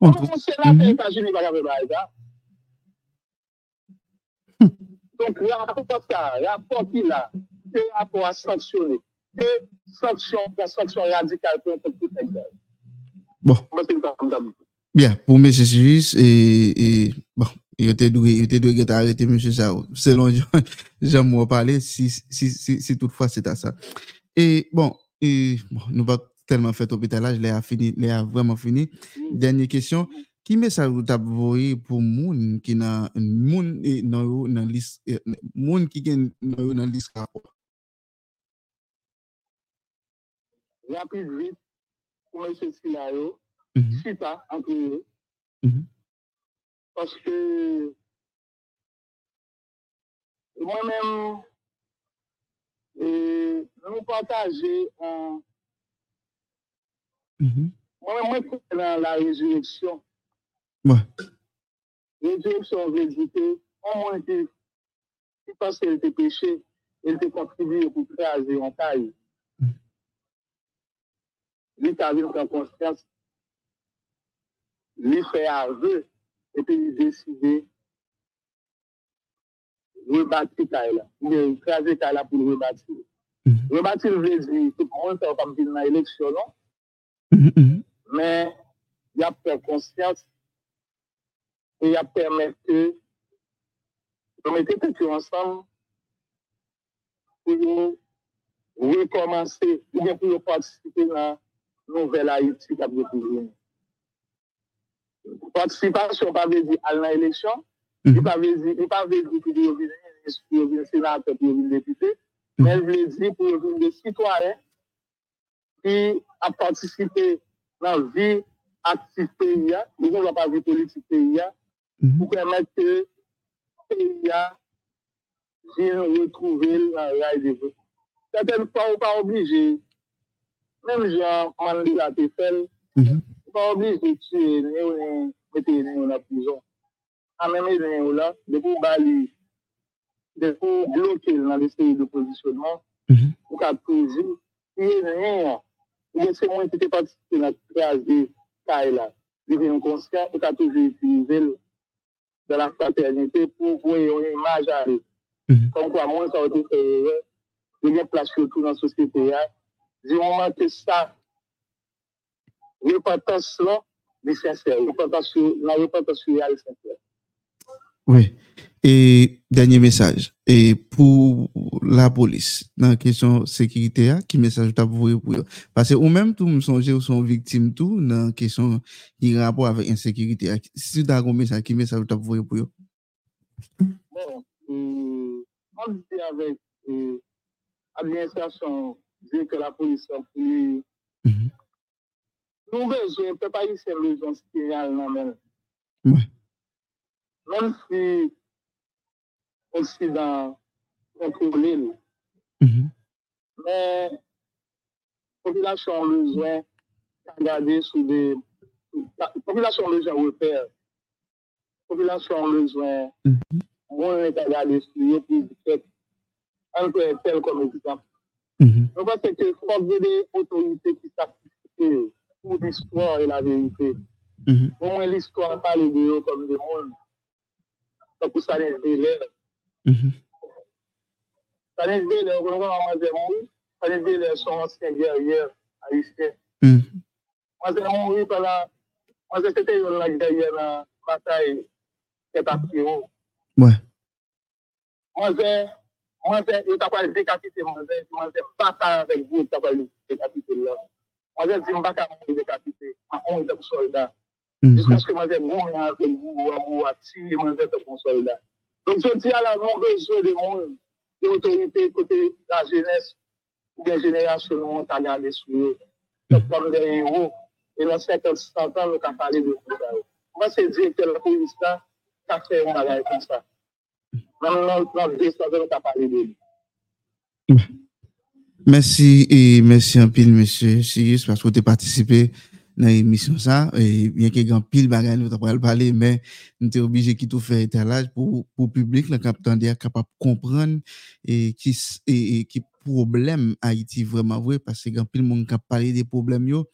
On Comment trouve- on sénateur Mhm. des États-Unis va faire ça? Donc, le rapport ça, le rapport qu'il a, sanctionner. Que sanction, la sanction radicale contre tout exemple. Bon. Moi, c'est comme ça. Bien, pour M. Suisse, et, et bon, il était doué, il était doué que arrêté M. Sao. Selon Jean- parler, si, si, si, si toutefois c'est à ça. Et bon, et, bon nous va tellement fait hôpital là, je l'ai fini, l'ai vraiment fini. Mm. Dernière question, qui met ça vous voyez pour moun qui n'a moun dans non, dans non, liste euh, moun qui gagne non, dans liste rapport. Rapide vite, pour ce scénario, super entre nous. Parce que moi-même nous partageons en. Moi-même, moi, dans la résurrection. Ouais. Résurrection veut dire que, au moins, que, parce qu'elle était péché, elle était contribuée pour créer en taille. Lui, tu as vu en conscience, lui fait aveu, et puis il décide rebâtir Kaila. Ou bien écraser Kaila pour le rebâtir. Rebâtir veut dire, tout le monde fait comme dans l'élection, non? Mais il y a peur conscience et il y a permettre que nous mettions tout ensemble pour recommencer, ou bien pour participer dans la nouvelle Haïti qui a découvert. Participation, pas veut dire à l'élection, il ne pas veut dire vous ministre, pour venir sénateur, pour venir député, mais il veut dire pour venir des citoyens qui ont participé dans la vie active pays, nous n'avons pas vie politique pays, pour permettre que le pays vienne retrouver la rail de vie. Certaines fois, on n'est pas obligé, même Jean Mandela Tefel, on n'est pas obligé de tuer, de mettre dans la À même les là, depuis Bali, depuis bloquer dans les séries de positionnement, on a toujours, il y rien. C'est moi qui étais participé dans la de Kaila. Devient conscient, on a toujours utilisé de la fraternité pour voir une image à lui. Comme quoi, moi, ça a été fait, il y a place surtout dans la société. Du moment que ça, repentance là, sincère. Repentance, la repentance sincère. Oui. Et dernier message. Et pour la police, dans la question sécurité, qui message tu as pour eux? Parce que ou même tout me songer ou sont victimes tout dans la question qui rapport avec insécurité. Si tu as un message, qui message tu as pour eux? Bon, euh, on dit avec euh, dire que la police a plus. Mm -hmm. Nous besoin, peut pas y servir dans ce qui est là, non, mais. Ouais. Même si Occident contrôlé, mais la population a besoin de regarder sous des. La population a besoin de repères. La population a besoin de regarder sur eux pour faire un peu tel comme exemple. Je pense que il faut des autorités qui sacrifient pour l'histoire et la vérité. Au moins, l'histoire parle de eux comme des mondes. Takou sanen zile. Mm-hmm. Sanen zile, ou kon an mazen moun, sanen zile son ansyen gerye a isye. Mazen moun ou pala, mazen sete yon lak derye la batay ke tapki ou. Mazen, mazen, yon tapal dekapite mazen, mazen pata avek gout tapal dekapite la. Mazen zin baka moun dekapite, an on dek soldat. Jusqu'à ce que moi, j'ai mourir avec vous, ou à tirer, moi, c'est un soldat. Donc, je dis à la non besoin de de l'autorité côté la jeunesse, ou bien génération, on t'a gardé sur eux. Comme des héros. Et dans 50 ans, on a parlé de ça. Moi, c'est dire que la police là, ça fait un bagage comme ça. Dans notre destin, on a parlé de lui. Merci et merci un pile, monsieur Sirius, parce que vous avez participé dans nan emisyon sa, e, bien ke gen pil bagay nou ta pral pale, men nou te obije ki tou fe etalaj pou, pou publik la kap tande a kapap kompran e ki, e, e, ki problème Haïti vraiment vrai parce que pile monde qui parler des problèmes yo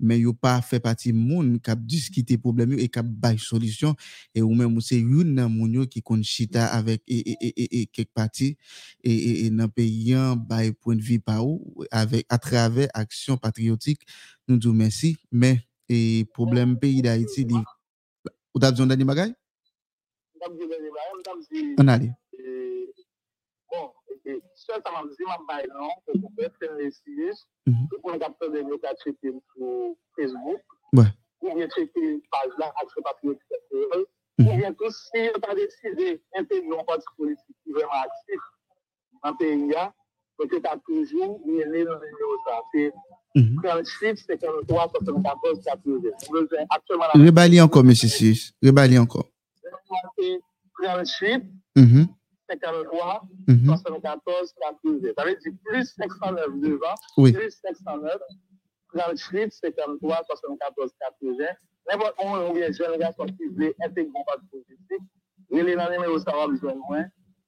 mais yo pas fait partie monde qui discuter problème yo et qui bail solution. Et ou même c'est une nan moun qui kon chita avec et et et et quelque partie et et dans pays bail point de vue par ou avec à travers action patriotique nous disons merci. Mais et problème pays d'Haïti ou t'as besoin d'un bagay on allait bon ça ça m'a dit m'a bail non pour faire les six pour on capter des locaux sur Facebook. Ou bien checker page là, Action Patriotique, ou bien tout, si on a décidé d'intégrer un parti politique qui est vraiment actif dans le pays, peut-être à toujours, il y a le numéro ça. C'est 38, 53, 74, 80. Actuellement, Rebali Sis. Rebali encore. 38, 53, 74, 80. Ça veut dire plus 509 devant, Oui. plus 509, 38, 53, 74, 80. N'importe où, on vient jeune garçon qui veut intégrer un parti politique, il est dans le numéro ça va besoin de moins,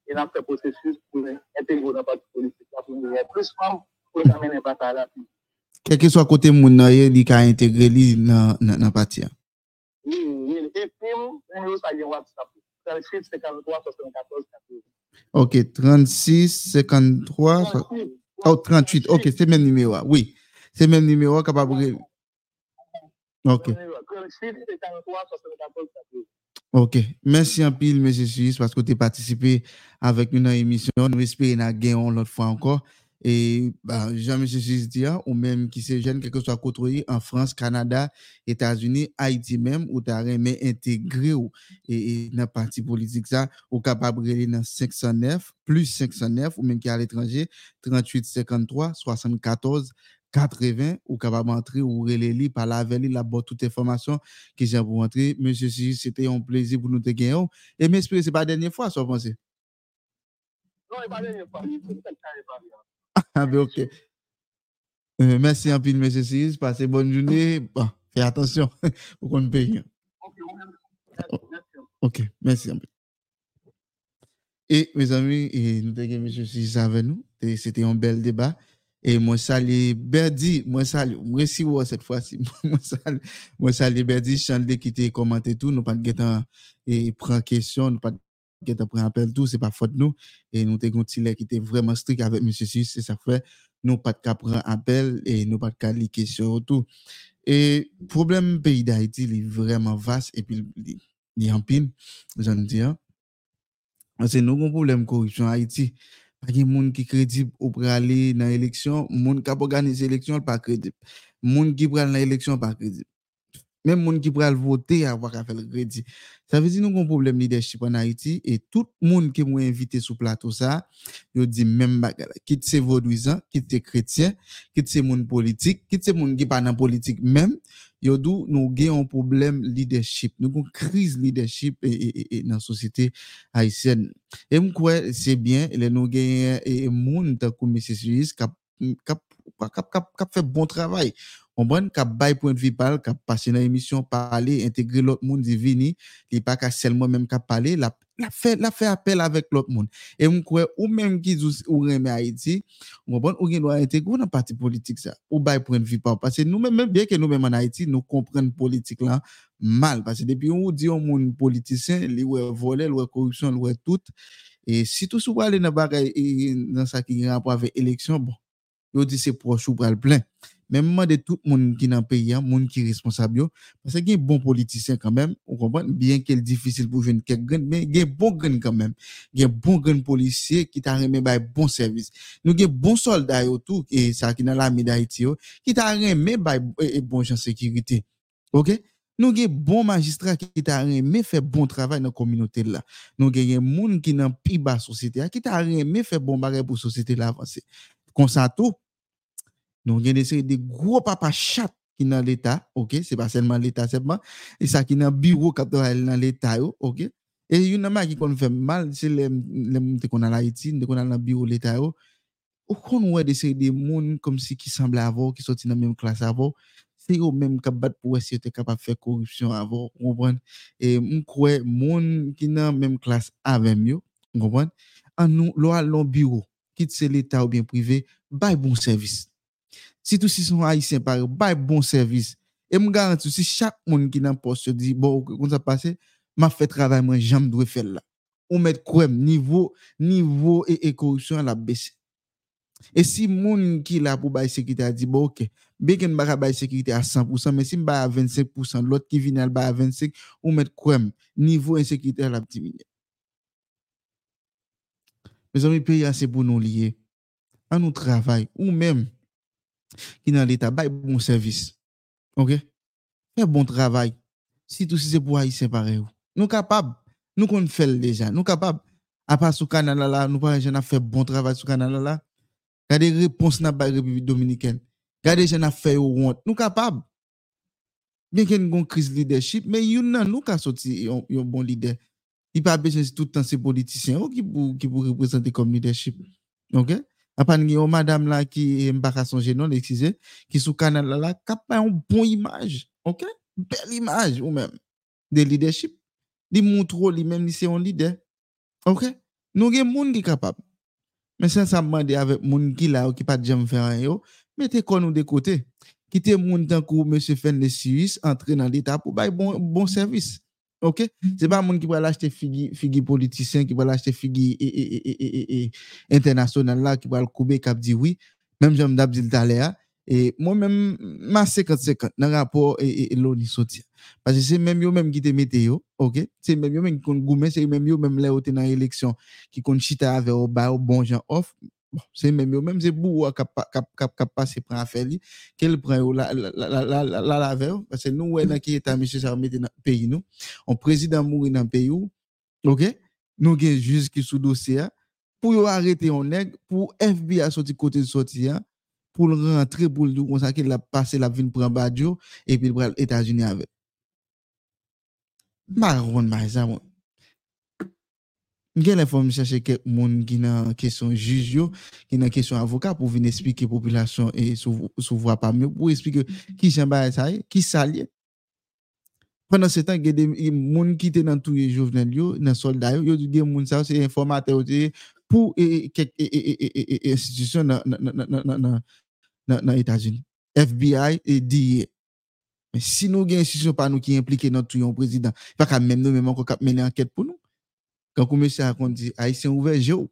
et dans ce processus pour intégrer parti politique. Pour nous, il y a plus femmes pour amener un bataille là. Quel que soit côté parti. a. Oui, oui. Et puis, le ça, il y a WhatsApp. 38, 53, 74, 80. Ok, 36, 53, so- 38, oh, 38. Ok, c'est même numéro. a. Oui, c'est même numéro capable. Ok. 38, 53, 74, 80. Ok, merci en pile, M. Suisse, parce que tu as participé avec nous dans l'émission. Nous espérons que nous l'autre fois encore. Et bah, Jean-M. Suisse dit, hein, ou même qui se jeune, quel que soit côté en France, Canada, États-Unis, Haïti même, ou tu as aimé intégrer ou, et, et dans le parti politique, ça, ou capable de dans 509, plus 509, ou même qui est à l'étranger, 38, 53, 74, 80, ou capable d'entrer ou relayer par la veille, la bonne toute information que j'ai pour entrer. Monsieur Suisse, c'était un plaisir pour nous te gagner. Et m'espère que ce n'est pas la dernière fois, ça, vous pensez? Non, il va aller, il va Ah, ben, ok. Euh, merci en pile, monsieur Suisse. Passez bonne journée. Bon, fais attention pour qu'on ne paye rien. Ok, aime. Merci, un peu. Et mes amis, et nous avons M. Suisse avec nous. C'était un bel débat. Et moi, salue Berdi, moi, salue, moi, si vous cette fois-ci, moi, salue, moi, salue Berdi, Chandler qui t'a commenté tout, nous pas de et prend question, nous pas de get apre apel tou, se pa fote nou, e nou te kontile ki te vreman strik avek M. Sis, se sa fwe, nou pat ka pren apel, e nou pat ka li kesyon ou tou. E problem peyi da Haiti li vreman vas, e pi li, li ampin, jan di an. Anse nou kon problem korupsyon Haiti, pa gen moun ki kredib ou prale nan eleksyon, moun kap organize eleksyon pa kredib, moun ki prale nan eleksyon pa kredib. Même les gens qui pourraient voter à faire le crédit. Ça veut dire nous avons un problème leadership en Haïti et tout le monde qui m'a invité sur plateau ça, il dit même bagarre. Quitte c'est vaudouisant, quitte c'est chrétien, quitte c'est monde politique, quitte c'est monde qui pas dans politique même, il dit nous avons un problème leadership. Nous avons une crise leadership et, et, et, dans la société haïtienne. Et je crois que c'est bien, nous avons un monde comme M. Suisse qui a fait bon travail. Onbon, kap bay point vipal, kap pase nan emisyon, pale, integre lot moun di vini, li pa ka selman menm kap pale, la, la, fe, la fe apel avek lot moun. E mwen kwe, ou menm ki djous ou reme Haiti, onbon, ou gen do a integre nan parti politik sa, ou bay point vipal. Pase nou menm, bien ke nou menm an Haiti, nou kompren politik lan mal. Pase depi ou di yon moun politisyen, li we vole, li we korupsyon, li we tout. E si tou sou wale nan bagay, e, e, nan sa ki gen rapor avek eleksyon, bon, yo di se prochou pral plen. men mman de tout moun ki nan peyi an, moun ki responsab yo, parce gen bon politisyen kanmem, ou kompon, bien ke l difisil pou jwen kek gen, men gen bon gen kanmem, gen bon gen polisyen ki ta reme bay bon servis. Nou gen bon solday yo tou, e sa ki nan la mida iti yo, ki ta reme bay e, eh, e eh, bon jan sekirite. Ok? Nou gen bon magistrat ki ta reme fè bon travay nan kominote la. Nou gen gen moun ki nan pi ba sosete a, ki ta reme fè bon bagay pou sosete la avanse. Konsanto, Donc, il y a des, des gros papas chat qui dans l'État, ok? C'est pas seulement l'État, c'est pas. Et ça qui dans le bureau quand dans l'État, ok? Et il y en a qui qu'on fait mal, c'est les, les, qu'on a l'Haïti, qu'on a dans le bureau de l'État, ou qu'on voit des, des mondes comme si qui semblent avoir, qui sont dans la même classe avant, c'est eux même qui battent pour essayer d'être capable de faire corruption avant, comprendre? Et on croit monde qui dans la même classe avec mieux, comprendre? En nous, l'on bureau, quitte c'est l'État ou bien privé, bail bon service. si tou si son haisyen pare, bay bon servis, e m garanti si chak moun ki nan post yo di, bon, kon sa pase, ma fe travay mwen jam dwe fel la. Ou met kouem, nivou, nivou e, e korupsyon la besi. E si moun ki la pou bay sekirite a di, bo ok, beken baka bay sekirite a 100%, men si mba a 25%, lot ki vin al bay a 25%, ou met kouem, nivou en sekirite la pti minye. Me zon mi peyi ase pou nou liye, an nou travay, ou men, qui dans l'État, bail bon service. OK? Fais bon travail. Si tout si c'est pour Haïtien pareil. Nous capables, nous qu'on fait déjà. Nous capables, à part sur canal là, nous pas j'en a fait bon travail sur canal là. Regardez réponse n'a pas République dominicaine. Regardez j'en a fait au honte. Nous capables. Bien qu'il y ait une crise de leadership, mais il y a nous qui sorti un bon leader. Il pas besoin tout le temps ces politiciens qui pour représenter comme leadership. OK? Apan gen yon madame la ki eh, mbaka son genon, eksize, ki sou kanal la la, kap yon bon imaj, ok? Bel imaj ou men, de leadership. Li moutro li men, li se yon lider. Ok? Nou gen moun ki kapab. Men sen sa mande avek moun ki la ou ki pat jem fè an yo, mette kon nou de kote. Kite moun tan kou mè se Suisse, entre nan l'Etat pou bay bon, bon servis. Ok? Se pa moun ki pou alache te figi politisyen, ki pou alache te figi internasyonan la, ki pou al koube kap di oui, menm jom zil tale ya, E mwen men, ma sekant sekant nan rapor e louni soti. Pase se menm yo menm ki te mete yo, ok? Se menm yo menm ki kon goumen, se menm yo menm le ote nan eleksyon ki kon chita ave ou ba ou bon jan off. Se menm yo menm se bou wak kap pa se pran afe li, ke l pran yo la la ave ou. Pase nou wè nan ki etan misye sa remete nan peyi nou. On prezident mouri nan peyi ou, ok? Nou gen juzi ki sou dosye ya. Pou yo arete yon neg, pou FBI a soti kote soti ya, pou l rentre pou l dou konsake la pase la vin pran badjo epi l pral Etat-Unis ave. Maroun ma e zan gen lè fòm chache ke moun ki nan kesyon juj yo, ki nan kesyon avokat pou vin esplike populasyon e sou, sou vwa pa myo, pou esplike ki jen ba etay, ki salye. Pendan se tan, gen de moun ki te nan touye jovenel yo, nan solday yo, yo gen moun sa, yo se informate yo te, pou e kek institisyon nan nan Etats-Unis. FBI e DEA. Men si nou gen institusyon pa nou ki implike nan touye yon prezident, pa ka men nou menman kon kap menen anket pou nou. Kan kou mese akon di, a yi se ouveje ou.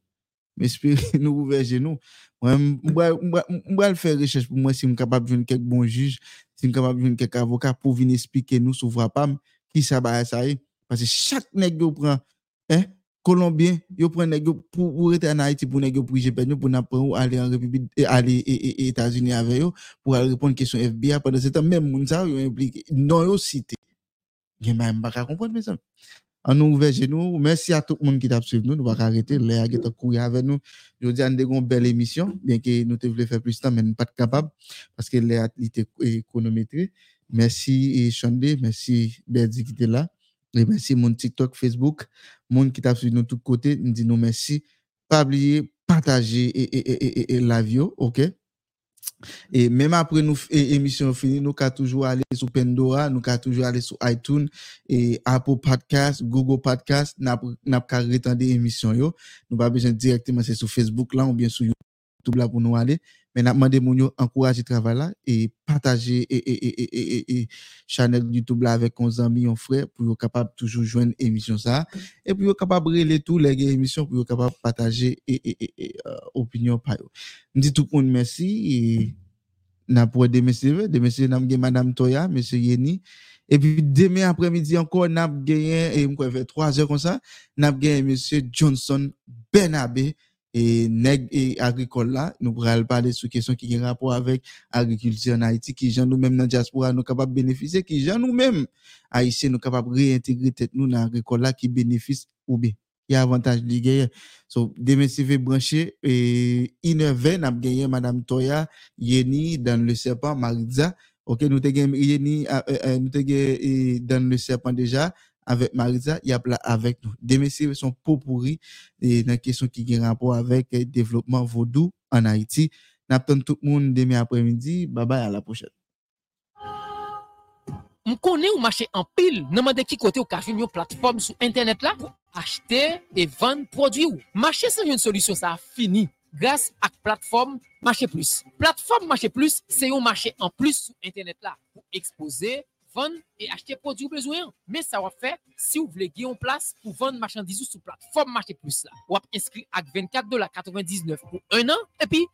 Men espere nou ouveje nou. Mwa l fè rechèche pou mwen si m kapab joun kek bon juj, si m kapab joun kek avokat pou vin esplike nou sou vrapam, ki sa ba sa yi. Pase chak nek yo pran, eh, Kolombien, yo pren negyo pou rete an Haiti pou negyo pou ijepen yo pou nan pren ou ale an Republi, ale Etats-Unis ave yo pou ale repon kesyon FBI de se tan men moun sa yo implike. Non yo site. Gen ba mbaka kompon me san. An nou ouveje nou. Mersi a tout moun ki tap suiv nou. Nou baka arete. Le a geta kouye ave nou. Yo di an degon bel emisyon. Bien ki nou te vle fè plus tan men pat kapab. Paske le a li te ekonometre. Mersi Chande. Mersi Berdi ki te la. Et merci mon TikTok, Facebook, monde qui t'a suivi de tous côtés, nous dit nous merci. Pas oublier, partager et, et, et, et, la vidéo, ok? Et même après nous émission finie, nous pouvons toujours aller sur Pandora, nous pouvons toujours aller sur iTunes et Apple Podcast, Google Podcast, n'a pas retendre émission yo. Nous pas besoin directement c'est sur Facebook là ou bien sur YouTube pour nous aller. Men ap mande moun yo ankouraje travay la e pataje e, e, e, e chanel YouTube la avek kon zami yon fre pou yo kapab toujou jwen emisyon sa. E pou yo kapab rele tou lege emisyon pou yo kapab pataje e opinyon pa yo. Mdi tout moun mersi e nan pou deme seve, deme seve nan gen Madame Toya, M. Yeni. E pi deme apremidi anko nan ap genyen, e mkwen ve 3 je kon sa, nan ap genyen M. Johnson Benabe. E neg e agrikol la, nou pral pale sou kesyon ki gen rapor avek agrikulti an Haiti, ki jan nou menm nan diaspora nou kapap benefise, ki jan nou menm Haitien nou kapap reintegre tet nou nan agrikol la ki benefise ou be. Ya avantaj li geye. So, demen se ve branche, e ineve nap geye Madame Toya, Yeni, Dan Le Serpent, Maritza, ok, nou te gen Yeni, nou te gen Dan Le Serpent deja, avec Marisa, il y a là avec nous. Des messieurs sont pour pourri et dans question qui a rapport avec le développement vaudou en Haïti. N'attend tout le monde demain après-midi. Bye bye, à la prochaine. Je connais ou marché en pile. N'a de qui côté ou café une plateforme sur internet là pour acheter et vendre produits ou. Marché sans une solution ça a fini grâce à plateforme Marché Plus. Plateforme Marché Plus, c'est un marché en plus sur internet là pour exposer vendre et acheter produits besoin. Mais ça va faire si vous voulez gagner en place pour vendre marchandises sur plateforme Marché Plus là. Ou inscrit à 24,99$ pour un an et puis